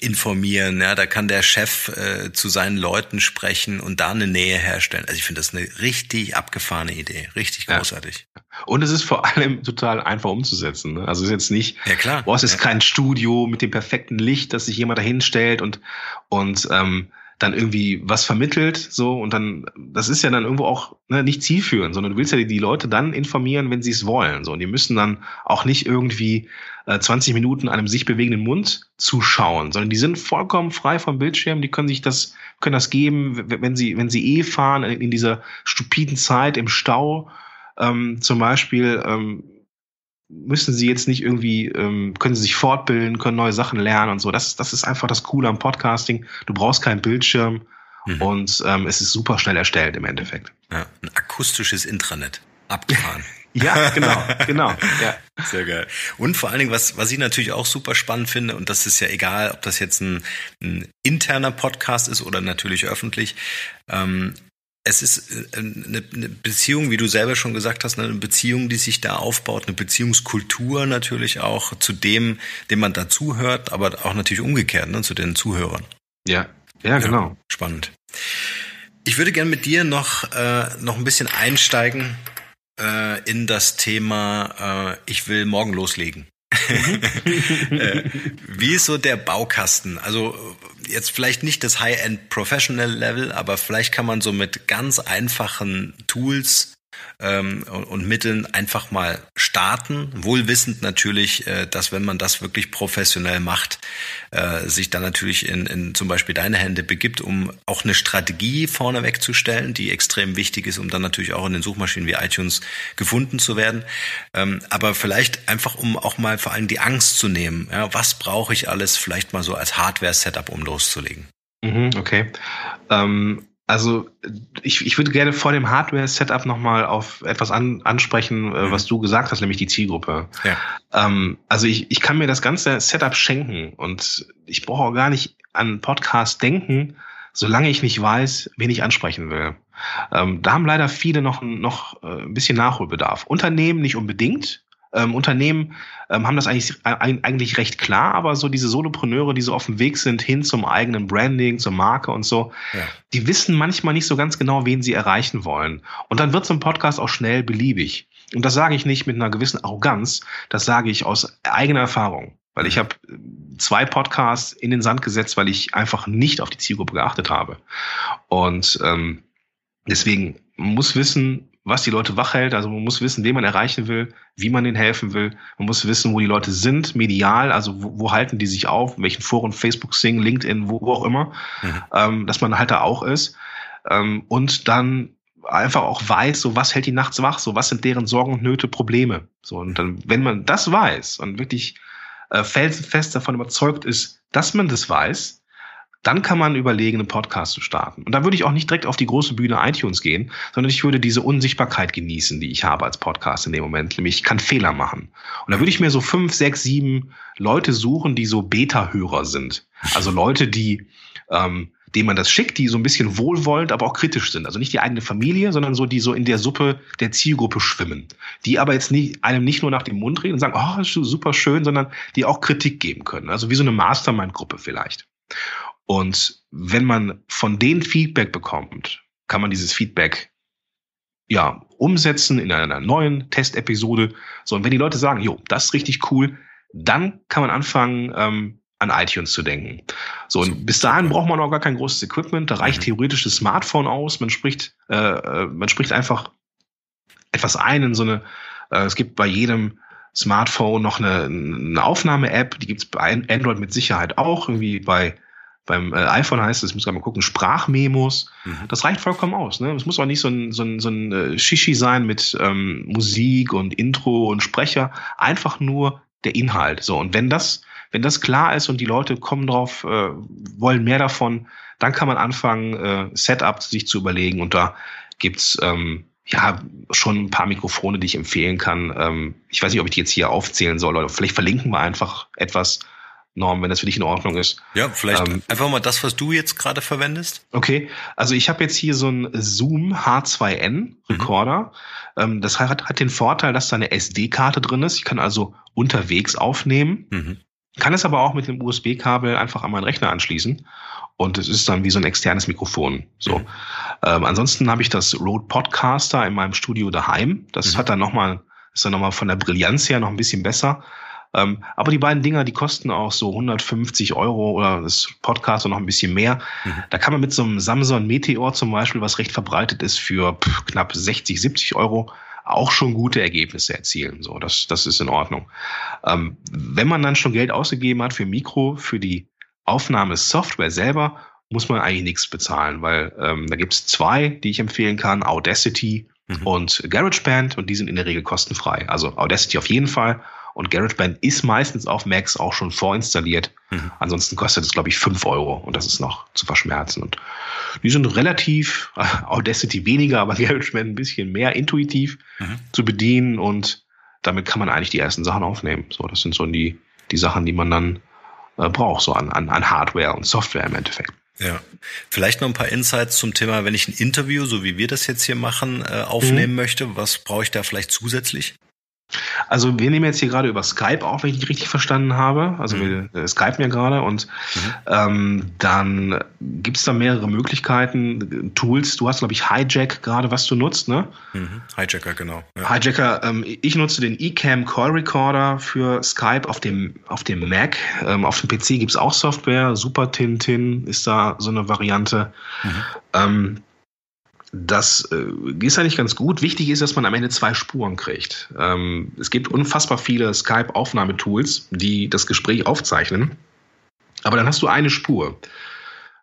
Speaker 2: informieren. Ja, da kann der Chef äh, zu seinen Leuten sprechen und da eine Nähe herstellen. Also ich finde das eine richtig abgefahrene Idee, richtig großartig.
Speaker 3: Ja. Und es ist vor allem total einfach umzusetzen. Ne? Also es ist jetzt nicht,
Speaker 2: ja klar,
Speaker 3: boah, es ist ja. kein Studio mit dem perfekten Licht, dass sich jemand dahin stellt und und ähm, dann irgendwie was vermittelt, so und dann, das ist ja dann irgendwo auch ne, nicht zielführend, sondern du willst ja die, Leute dann informieren, wenn sie es wollen, so. Und die müssen dann auch nicht irgendwie äh, 20 Minuten einem sich bewegenden Mund zuschauen, sondern die sind vollkommen frei vom Bildschirm, die können sich das, können das geben, wenn sie, wenn sie eh fahren in, in dieser stupiden Zeit im Stau, ähm, zum Beispiel, ähm, müssen sie jetzt nicht irgendwie, ähm, können sie sich fortbilden, können neue Sachen lernen und so. Das, das ist einfach das Coole am Podcasting. Du brauchst keinen Bildschirm mhm. und ähm, es ist super schnell erstellt im Endeffekt.
Speaker 2: Ja, ein akustisches Intranet. Abgefahren. (laughs)
Speaker 3: ja, genau, genau. Ja.
Speaker 2: Sehr geil. Und vor allen Dingen, was, was ich natürlich auch super spannend finde, und das ist ja egal, ob das jetzt ein, ein interner Podcast ist oder natürlich öffentlich, ähm, es ist äh, eine, Beziehung, wie du selber schon gesagt hast, eine Beziehung, die sich da aufbaut, eine Beziehungskultur natürlich auch zu dem, dem man dazuhört, aber auch natürlich umgekehrt, ne, zu den Zuhörern.
Speaker 3: Ja, ja, genau. Ja,
Speaker 2: spannend. Ich würde gerne mit dir noch, äh, noch ein bisschen einsteigen äh, in das Thema, äh, ich will morgen loslegen. (laughs) äh, wie ist so der Baukasten? Also jetzt vielleicht nicht das High-End Professional Level, aber vielleicht kann man so mit ganz einfachen Tools ähm, und, Mitteln einfach mal starten, wohlwissend natürlich, äh, dass wenn man das wirklich professionell macht, äh, sich dann natürlich in, in zum Beispiel deine Hände begibt, um auch eine Strategie vorneweg zu stellen, die extrem wichtig ist, um dann natürlich auch in den Suchmaschinen wie iTunes gefunden zu werden. Ähm, aber vielleicht einfach, um auch mal vor allem die Angst zu nehmen. Ja, was brauche ich alles vielleicht mal so als Hardware-Setup, um loszulegen?
Speaker 3: Mhm, okay. Ähm also ich, ich würde gerne vor dem Hardware-Setup nochmal auf etwas an, ansprechen, äh, mhm. was du gesagt hast, nämlich die Zielgruppe. Ja. Ähm, also ich, ich kann mir das ganze Setup schenken und ich brauche auch gar nicht an Podcast denken, solange ich nicht weiß, wen ich ansprechen will. Ähm, da haben leider viele noch, noch äh, ein bisschen Nachholbedarf. Unternehmen nicht unbedingt, ähm, Unternehmen ähm, haben das eigentlich, eigentlich recht klar, aber so diese Solopreneure, die so auf dem Weg sind hin zum eigenen Branding, zur Marke und so, ja. die wissen manchmal nicht so ganz genau, wen sie erreichen wollen. Und dann wird so ein Podcast auch schnell beliebig. Und das sage ich nicht mit einer gewissen Arroganz, das sage ich aus eigener Erfahrung. Weil ich mhm. habe zwei Podcasts in den Sand gesetzt, weil ich einfach nicht auf die Zielgruppe geachtet habe. Und ähm, deswegen muss wissen, was die Leute wach hält. Also man muss wissen, wen man erreichen will, wie man ihnen helfen will. Man muss wissen, wo die Leute sind, medial, also wo, wo halten die sich auf, in welchen Foren, Facebook, Sing, LinkedIn, wo, wo auch immer, mhm. ähm, dass man halt da auch ist. Ähm, und dann einfach auch weiß, so was hält die nachts wach, so was sind deren Sorgen und Nöte, Probleme. So und dann, wenn man das weiß und wirklich äh, felsenfest davon überzeugt ist, dass man das weiß, dann kann man überlegen, einen Podcast zu starten. Und da würde ich auch nicht direkt auf die große Bühne iTunes gehen, sondern ich würde diese Unsichtbarkeit genießen, die ich habe als Podcast in dem Moment. Nämlich, ich kann Fehler machen. Und da würde ich mir so fünf, sechs, sieben Leute suchen, die so Beta-Hörer sind. Also Leute, die, ähm, denen man das schickt, die so ein bisschen wohlwollend, aber auch kritisch sind. Also nicht die eigene Familie, sondern so, die so in der Suppe der Zielgruppe schwimmen. Die aber jetzt nicht, einem nicht nur nach dem Mund reden und sagen, oh, super schön, sondern die auch Kritik geben können. Also wie so eine Mastermind-Gruppe vielleicht. Und wenn man von denen Feedback bekommt, kann man dieses Feedback ja umsetzen in einer neuen Testepisode. So, und wenn die Leute sagen, jo, das ist richtig cool, dann kann man anfangen, ähm, an iTunes zu denken. So, und bis dahin braucht man auch gar kein großes Equipment. Da reicht mhm. theoretisch das Smartphone aus. Man spricht, äh, äh, man spricht einfach etwas ein in so eine, äh, es gibt bei jedem Smartphone noch eine, eine Aufnahme-App, die gibt es bei Android mit Sicherheit auch, irgendwie bei beim äh, iPhone heißt es, ich muss gerade mal gucken, Sprachmemos. Mhm. Das reicht vollkommen aus. Ne? Es muss auch nicht so ein, so ein, so ein äh, Shishi sein mit ähm, Musik und Intro und Sprecher. Einfach nur der Inhalt. So, und wenn das, wenn das klar ist und die Leute kommen drauf, äh, wollen mehr davon, dann kann man anfangen, äh, Setup sich zu überlegen. Und da gibt's ähm, ja schon ein paar Mikrofone, die ich empfehlen kann. Ähm, ich weiß nicht, ob ich die jetzt hier aufzählen soll oder vielleicht verlinken wir einfach etwas Norm, wenn das für dich in Ordnung ist.
Speaker 2: Ja, vielleicht ähm, einfach mal das, was du jetzt gerade verwendest.
Speaker 3: Okay, also ich habe jetzt hier so einen Zoom H2N Recorder. Mhm. Ähm, das hat, hat den Vorteil, dass da eine SD-Karte drin ist. Ich kann also unterwegs aufnehmen. Mhm. Kann es aber auch mit dem USB-Kabel einfach an meinen Rechner anschließen. Und es ist dann wie so ein externes Mikrofon. So. Mhm. Ähm, ansonsten habe ich das Rode Podcaster in meinem Studio daheim. Das mhm. hat dann nochmal, ist dann nochmal von der Brillanz her noch ein bisschen besser. Ähm, aber die beiden Dinger, die kosten auch so 150 Euro oder das Podcast noch ein bisschen mehr. Mhm. Da kann man mit so einem Samsung Meteor zum Beispiel, was recht verbreitet ist, für pff, knapp 60, 70 Euro auch schon gute Ergebnisse erzielen. So, das, das ist in Ordnung. Ähm, wenn man dann schon Geld ausgegeben hat für Mikro, für die Aufnahmesoftware selber, muss man eigentlich nichts bezahlen, weil ähm, da gibt es zwei, die ich empfehlen kann, Audacity mhm. und GarageBand und die sind in der Regel kostenfrei. Also Audacity auf jeden Fall und GarageBand ist meistens auf Macs auch schon vorinstalliert. Mhm. Ansonsten kostet es, glaube ich, fünf Euro und das ist noch zu verschmerzen. Und die sind relativ, äh, Audacity weniger, aber (laughs) GarageBand ein bisschen mehr intuitiv mhm. zu bedienen und damit kann man eigentlich die ersten Sachen aufnehmen. So, das sind so die, die Sachen, die man dann äh, braucht, so an, an, an Hardware und Software im Endeffekt.
Speaker 2: Ja, vielleicht noch ein paar Insights zum Thema, wenn ich ein Interview, so wie wir das jetzt hier machen, äh, aufnehmen mhm. möchte. Was brauche ich da vielleicht zusätzlich?
Speaker 3: Also wir nehmen jetzt hier gerade über Skype auf, wenn ich dich richtig verstanden habe. Also mhm. wir äh, skypen ja gerade und mhm. ähm, dann gibt es da mehrere Möglichkeiten, Tools. Du hast, glaube ich, Hijack gerade, was du nutzt, ne?
Speaker 2: Mhm. Hijacker, genau.
Speaker 3: Ja. Hijacker, ähm, ich nutze den eCam Call Recorder für Skype auf dem, auf dem Mac. Ähm, auf dem PC gibt es auch Software. Super Tintin ist da so eine Variante. Mhm. Das äh, ist eigentlich ganz gut. Wichtig ist, dass man am Ende zwei Spuren kriegt. Ähm, es gibt unfassbar viele Skype-Aufnahmetools, die das Gespräch aufzeichnen. Aber dann hast du eine Spur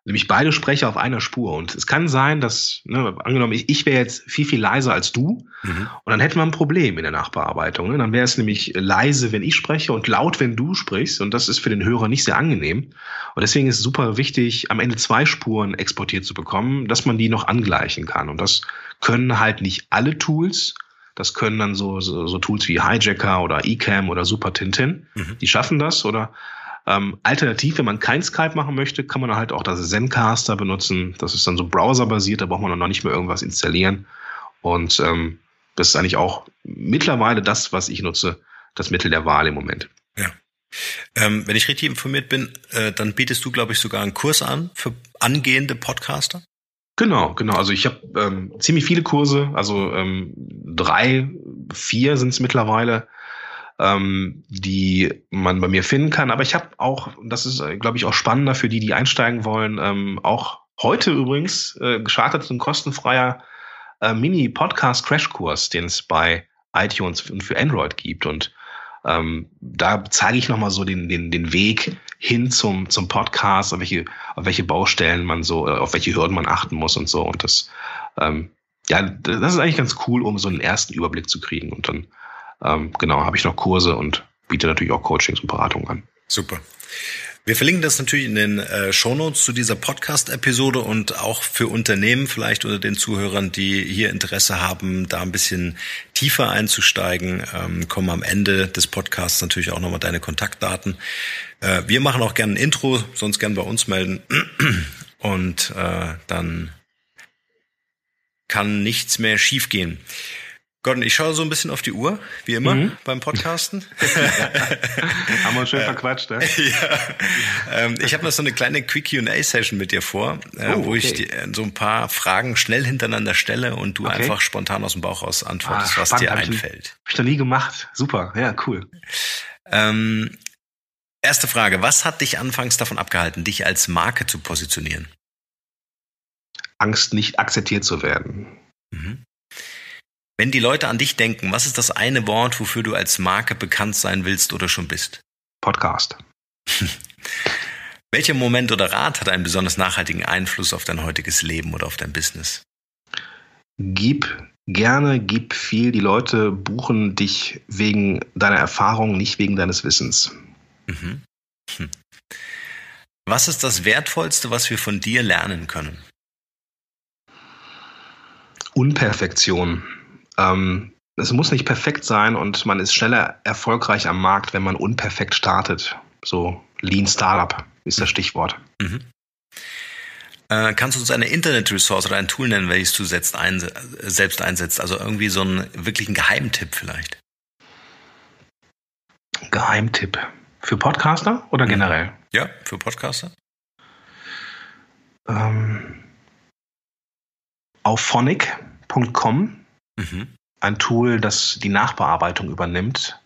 Speaker 3: nämlich beide Sprecher auf einer Spur. Und es kann sein, dass, ne, angenommen, ich, ich wäre jetzt viel, viel leiser als du mhm. und dann hätten wir ein Problem in der Nachbearbeitung. Ne? Dann wäre es nämlich leise, wenn ich spreche und laut, wenn du sprichst. Und das ist für den Hörer nicht sehr angenehm. Und deswegen ist es super wichtig, am Ende zwei Spuren exportiert zu bekommen, dass man die noch angleichen kann. Und das können halt nicht alle Tools. Das können dann so, so, so Tools wie Hijacker oder eCam oder Super Tintin. Mhm. Die schaffen das oder ähm, alternativ, wenn man kein Skype machen möchte, kann man halt auch das Zencaster benutzen. Das ist dann so browserbasiert, da braucht man noch nicht mehr irgendwas installieren. Und ähm, das ist eigentlich auch mittlerweile das, was ich nutze, das Mittel der Wahl im Moment.
Speaker 2: Ja. Ähm, wenn ich richtig informiert bin, äh, dann bietest du, glaube ich, sogar einen Kurs an für angehende Podcaster?
Speaker 3: Genau, genau. Also ich habe ähm, ziemlich viele Kurse, also ähm, drei, vier sind es mittlerweile, ähm, die man bei mir finden kann. Aber ich habe auch, das ist, äh, glaube ich, auch spannender für die, die einsteigen wollen, ähm, auch heute übrigens äh, gestartet ein kostenfreier äh, Mini-Podcast-Crashkurs, den es bei iTunes und für Android gibt. Und ähm, da zeige ich nochmal so den, den, den Weg hin zum, zum Podcast, auf welche, auf welche Baustellen man so, äh, auf welche Hürden man achten muss und so. Und das, ähm, ja, das ist eigentlich ganz cool, um so einen ersten Überblick zu kriegen. Und dann, ähm, genau, habe ich noch Kurse und biete natürlich auch Coachings und Beratungen an.
Speaker 2: Super. Wir verlinken das natürlich in den äh, Shownotes zu dieser Podcast-Episode und auch für Unternehmen vielleicht unter den Zuhörern, die hier Interesse haben, da ein bisschen tiefer einzusteigen, ähm, kommen am Ende des Podcasts natürlich auch nochmal deine Kontaktdaten. Äh, wir machen auch gerne ein Intro, sonst gern bei uns melden (clears throat) und äh, dann kann nichts mehr schiefgehen. Gordon, ich schaue so ein bisschen auf die Uhr, wie immer mhm. beim Podcasten. (laughs) (laughs)
Speaker 3: Haben wir uns schön verquatscht, ne? (laughs)
Speaker 2: ja. Ähm, ich habe noch so eine kleine Quick Q&A-Session mit dir vor, äh, oh, wo ich die, äh, so ein paar Fragen schnell hintereinander stelle und du okay. einfach spontan aus dem Bauch aus antwortest, ah, was dir einfällt.
Speaker 3: Hab ich noch nie gemacht. Super, ja, cool.
Speaker 2: Ähm, erste Frage, was hat dich anfangs davon abgehalten, dich als Marke zu positionieren?
Speaker 3: Angst, nicht akzeptiert zu werden.
Speaker 2: Mhm. Wenn die Leute an dich denken, was ist das eine Wort, wofür du als Marke bekannt sein willst oder schon bist?
Speaker 3: Podcast. (laughs)
Speaker 2: Welcher Moment oder Rat hat einen besonders nachhaltigen Einfluss auf dein heutiges Leben oder auf dein Business?
Speaker 3: Gib gerne, gib viel. Die Leute buchen dich wegen deiner Erfahrung, nicht wegen deines Wissens. Mhm. Hm.
Speaker 2: Was ist das Wertvollste, was wir von dir lernen können?
Speaker 3: Unperfektion. Ähm, es muss nicht perfekt sein und man ist schneller erfolgreich am Markt, wenn man unperfekt startet. So Lean Startup ist das Stichwort. Mhm.
Speaker 2: Äh, kannst du uns eine Internet-Resource oder ein Tool nennen, welches du selbst, einse selbst einsetzt? Also irgendwie so einen wirklichen Geheimtipp vielleicht?
Speaker 3: Geheimtipp. Für Podcaster oder mhm. generell?
Speaker 2: Ja, für Podcaster.
Speaker 3: Ähm, auf phonic.com Mhm. Ein Tool, das die Nachbearbeitung übernimmt,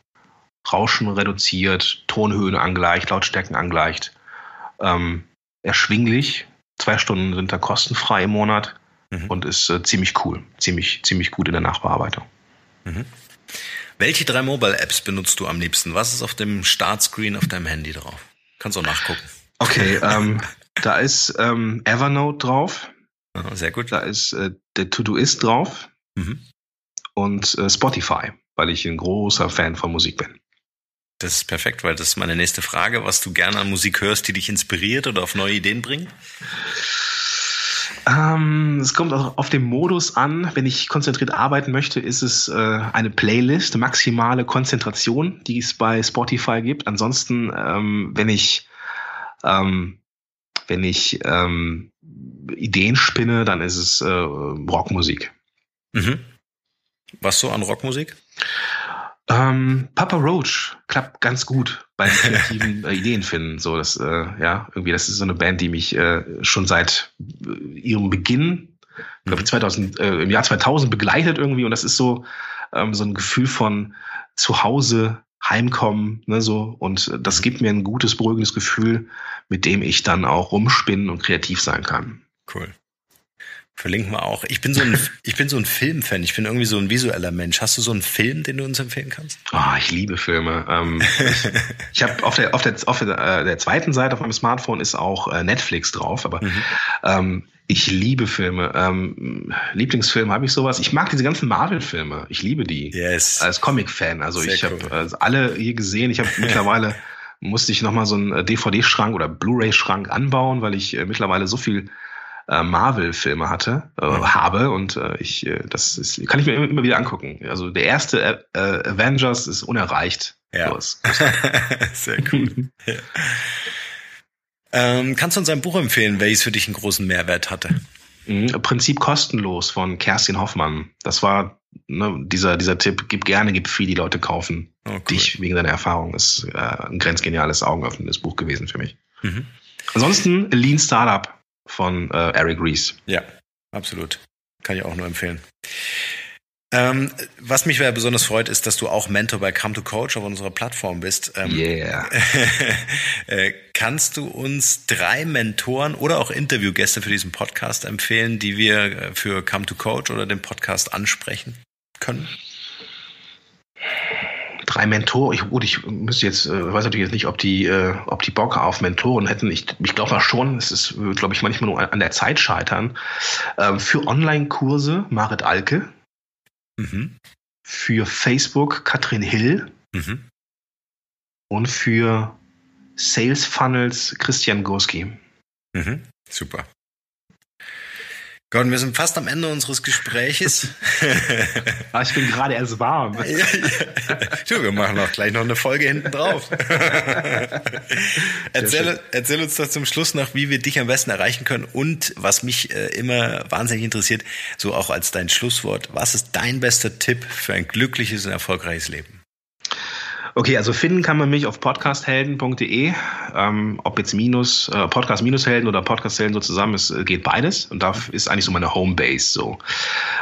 Speaker 3: Rauschen reduziert, Tonhöhen angleicht, Lautstärken angleicht. Ähm, erschwinglich. Zwei Stunden sind da kostenfrei im Monat mhm. und ist äh, ziemlich cool, ziemlich, ziemlich gut in der Nachbearbeitung.
Speaker 2: Mhm. Welche drei Mobile-Apps benutzt du am liebsten? Was ist auf dem Startscreen auf deinem Handy drauf? Kannst du auch nachgucken.
Speaker 3: Okay, ähm, da ist ähm, Evernote drauf.
Speaker 2: Oh, sehr gut.
Speaker 3: Da ist äh, der To-Do-Ist drauf. Mhm und äh, Spotify, weil ich ein großer Fan von Musik bin.
Speaker 2: Das ist perfekt, weil das ist meine nächste Frage, was du gerne an Musik hörst, die dich inspiriert oder auf neue Ideen bringt?
Speaker 3: Ähm, es kommt auch auf den Modus an. Wenn ich konzentriert arbeiten möchte, ist es äh, eine Playlist, maximale Konzentration, die es bei Spotify gibt. Ansonsten, ähm, wenn ich ähm, wenn ich ähm, Ideen spinne, dann ist es äh, Rockmusik.
Speaker 2: Mhm. Was so an Rockmusik?
Speaker 3: Ähm, Papa Roach klappt ganz gut beim (laughs) kreativen äh, Ideen finden. So, das, äh, ja, irgendwie, das ist so eine Band, die mich äh, schon seit äh, ihrem Beginn, ich glaube 2000, äh, im Jahr 2000 begleitet irgendwie. Und das ist so ähm, so ein Gefühl von Zuhause, Heimkommen, ne, so. Und das gibt mir ein gutes, beruhigendes Gefühl, mit dem ich dann auch rumspinnen und kreativ sein kann.
Speaker 2: Cool. Verlinken wir auch. Ich bin so ein, (laughs) ich bin so ein Filmfan. Ich bin irgendwie so ein visueller Mensch. Hast du so einen Film, den du uns empfehlen kannst?
Speaker 3: Oh, ich liebe Filme. Ähm, ich ich habe auf der, auf der, auf der, äh, der zweiten Seite auf meinem Smartphone ist auch äh, Netflix drauf, aber mhm. ähm, ich liebe Filme. Ähm, Lieblingsfilm habe ich sowas. Ich mag diese ganzen Marvel-Filme. Ich liebe die.
Speaker 2: Yes.
Speaker 3: Als Comic-Fan. Also Sehr ich habe cool. äh, alle hier gesehen. Ich habe (laughs) mittlerweile musste ich nochmal so einen DVD-Schrank oder Blu-ray-Schrank anbauen, weil ich äh, mittlerweile so viel äh, Marvel-Filme hatte, äh, mhm. habe und äh, ich, äh, das ist, kann ich mir immer, immer wieder angucken. Also der erste äh, äh Avengers ist unerreicht.
Speaker 2: Ja. So, (laughs) Sehr cool. (laughs) ja. ähm, kannst du uns ein Buch empfehlen, welches für dich einen großen Mehrwert hatte?
Speaker 3: Mhm, Prinzip kostenlos von Kerstin Hoffmann. Das war ne, dieser, dieser Tipp, gib gerne, gib viel, die Leute kaufen
Speaker 2: Oh, cool.
Speaker 3: dich wegen deiner Erfahrung, ist äh, ein grenzgeniales, augenöffnendes Buch gewesen für mich.
Speaker 2: Mhm.
Speaker 3: Ansonsten Lean Startup von äh, Eric Ries.
Speaker 2: Ja, absolut. Kann ich auch nur empfehlen. Ähm, was mich besonders freut, ist, dass du auch Mentor bei Come to Coach auf unserer Plattform bist. Ähm,
Speaker 3: Yeah. (laughs)
Speaker 2: äh, kannst du uns drei Mentoren oder auch Interviewgäste für diesen Podcast empfehlen, die wir äh, für Come to Coach oder den Podcast ansprechen können?
Speaker 3: Drei Mentoren, ich, gut, ich müsste jetzt, äh, weiß natürlich jetzt nicht, ob die, äh, ob die Bock auf Mentoren hätten. Ich, ich glaube mal schon, es ist, glaube ich, manchmal nur an der Zeit scheitern. Ähm, für Online-Kurse Marit Alke,
Speaker 2: Mhm.
Speaker 3: für Facebook Katrin Hill
Speaker 2: Mhm.
Speaker 3: und für Sales Funnels Christian Gurski.
Speaker 2: Mhm. Super. Gordon, wir sind fast am Ende unseres Gespräches. (laughs)
Speaker 3: Ah, ich bin gerade erst warm.
Speaker 2: Ja, ja. Du, wir machen auch gleich noch eine Folge hinten drauf. (laughs) erzähl, erzähl uns doch zum Schluss noch, wie wir dich am besten erreichen können und was mich äh, immer wahnsinnig interessiert, so auch als dein Schlusswort, was ist dein bester Tipp für ein glückliches und erfolgreiches Leben?
Speaker 3: Okay, also finden kann man mich auf podcasthelden.de. Ähm, ob jetzt minus, äh, Podcast-Helden oder Podcasthelden so zusammen ist, äh, geht beides. Und da ist eigentlich so meine Homebase so.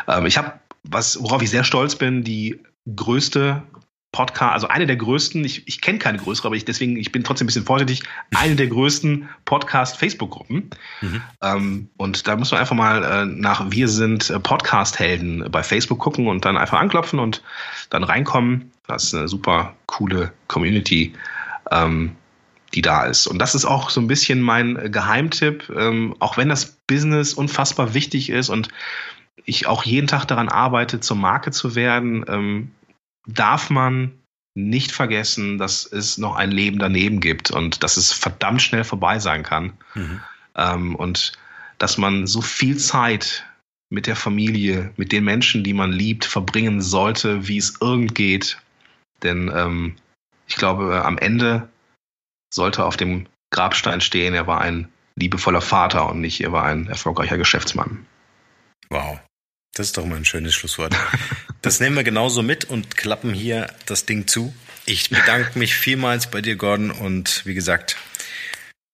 Speaker 3: Ähm, ich habe, was, worauf ich sehr stolz bin, die größte Podcast, also eine der größten, ich, ich kenne keine größere, aber ich deswegen, ich bin trotzdem ein bisschen vorsichtig, eine der größten Podcast-Facebook-Gruppen.
Speaker 2: Mhm.
Speaker 3: Ähm, und da muss man einfach mal äh, nach Wir sind äh, Podcast-Helden bei Facebook gucken und dann einfach anklopfen und dann reinkommen. Das ist eine super coole Community, ähm, die da ist. Und das ist auch so ein bisschen mein Geheimtipp, ähm, auch wenn das Business unfassbar wichtig ist und ich auch jeden Tag daran arbeite, zur Marke zu werden, ähm, darf man nicht vergessen, dass es noch ein Leben daneben gibt und dass es verdammt schnell vorbei sein kann.
Speaker 2: Mhm.
Speaker 3: Ähm, und dass man so viel Zeit mit der Familie, mit den Menschen, die man liebt, verbringen sollte, wie es irgend geht. Denn ähm, ich glaube, am Ende sollte auf dem Grabstein stehen, er war ein liebevoller Vater und nicht, er war ein erfolgreicher Geschäftsmann.
Speaker 2: Wow. Das ist doch mal ein schönes Schlusswort. Das nehmen wir genauso mit und klappen hier das Ding zu. Ich bedanke mich vielmals bei dir, Gordon, und wie gesagt,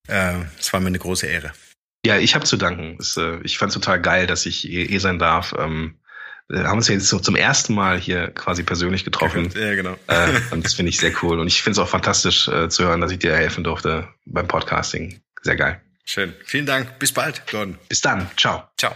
Speaker 2: äh, es war mir eine große Ehre.
Speaker 3: Ja, ich habe zu danken. Es, äh, ich fand es total geil, dass ich hier hier sein darf. Ähm, haben uns ja jetzt so zum ersten Mal hier quasi persönlich getroffen.
Speaker 2: Ja, genau.
Speaker 3: Äh, und das finde ich sehr cool. Und ich finde es auch fantastisch äh, zu hören, dass ich dir helfen durfte beim Podcasting. Sehr geil.
Speaker 2: Schön. Vielen Dank. Bis bald, Gordon.
Speaker 3: Bis dann. Ciao.
Speaker 2: Ciao.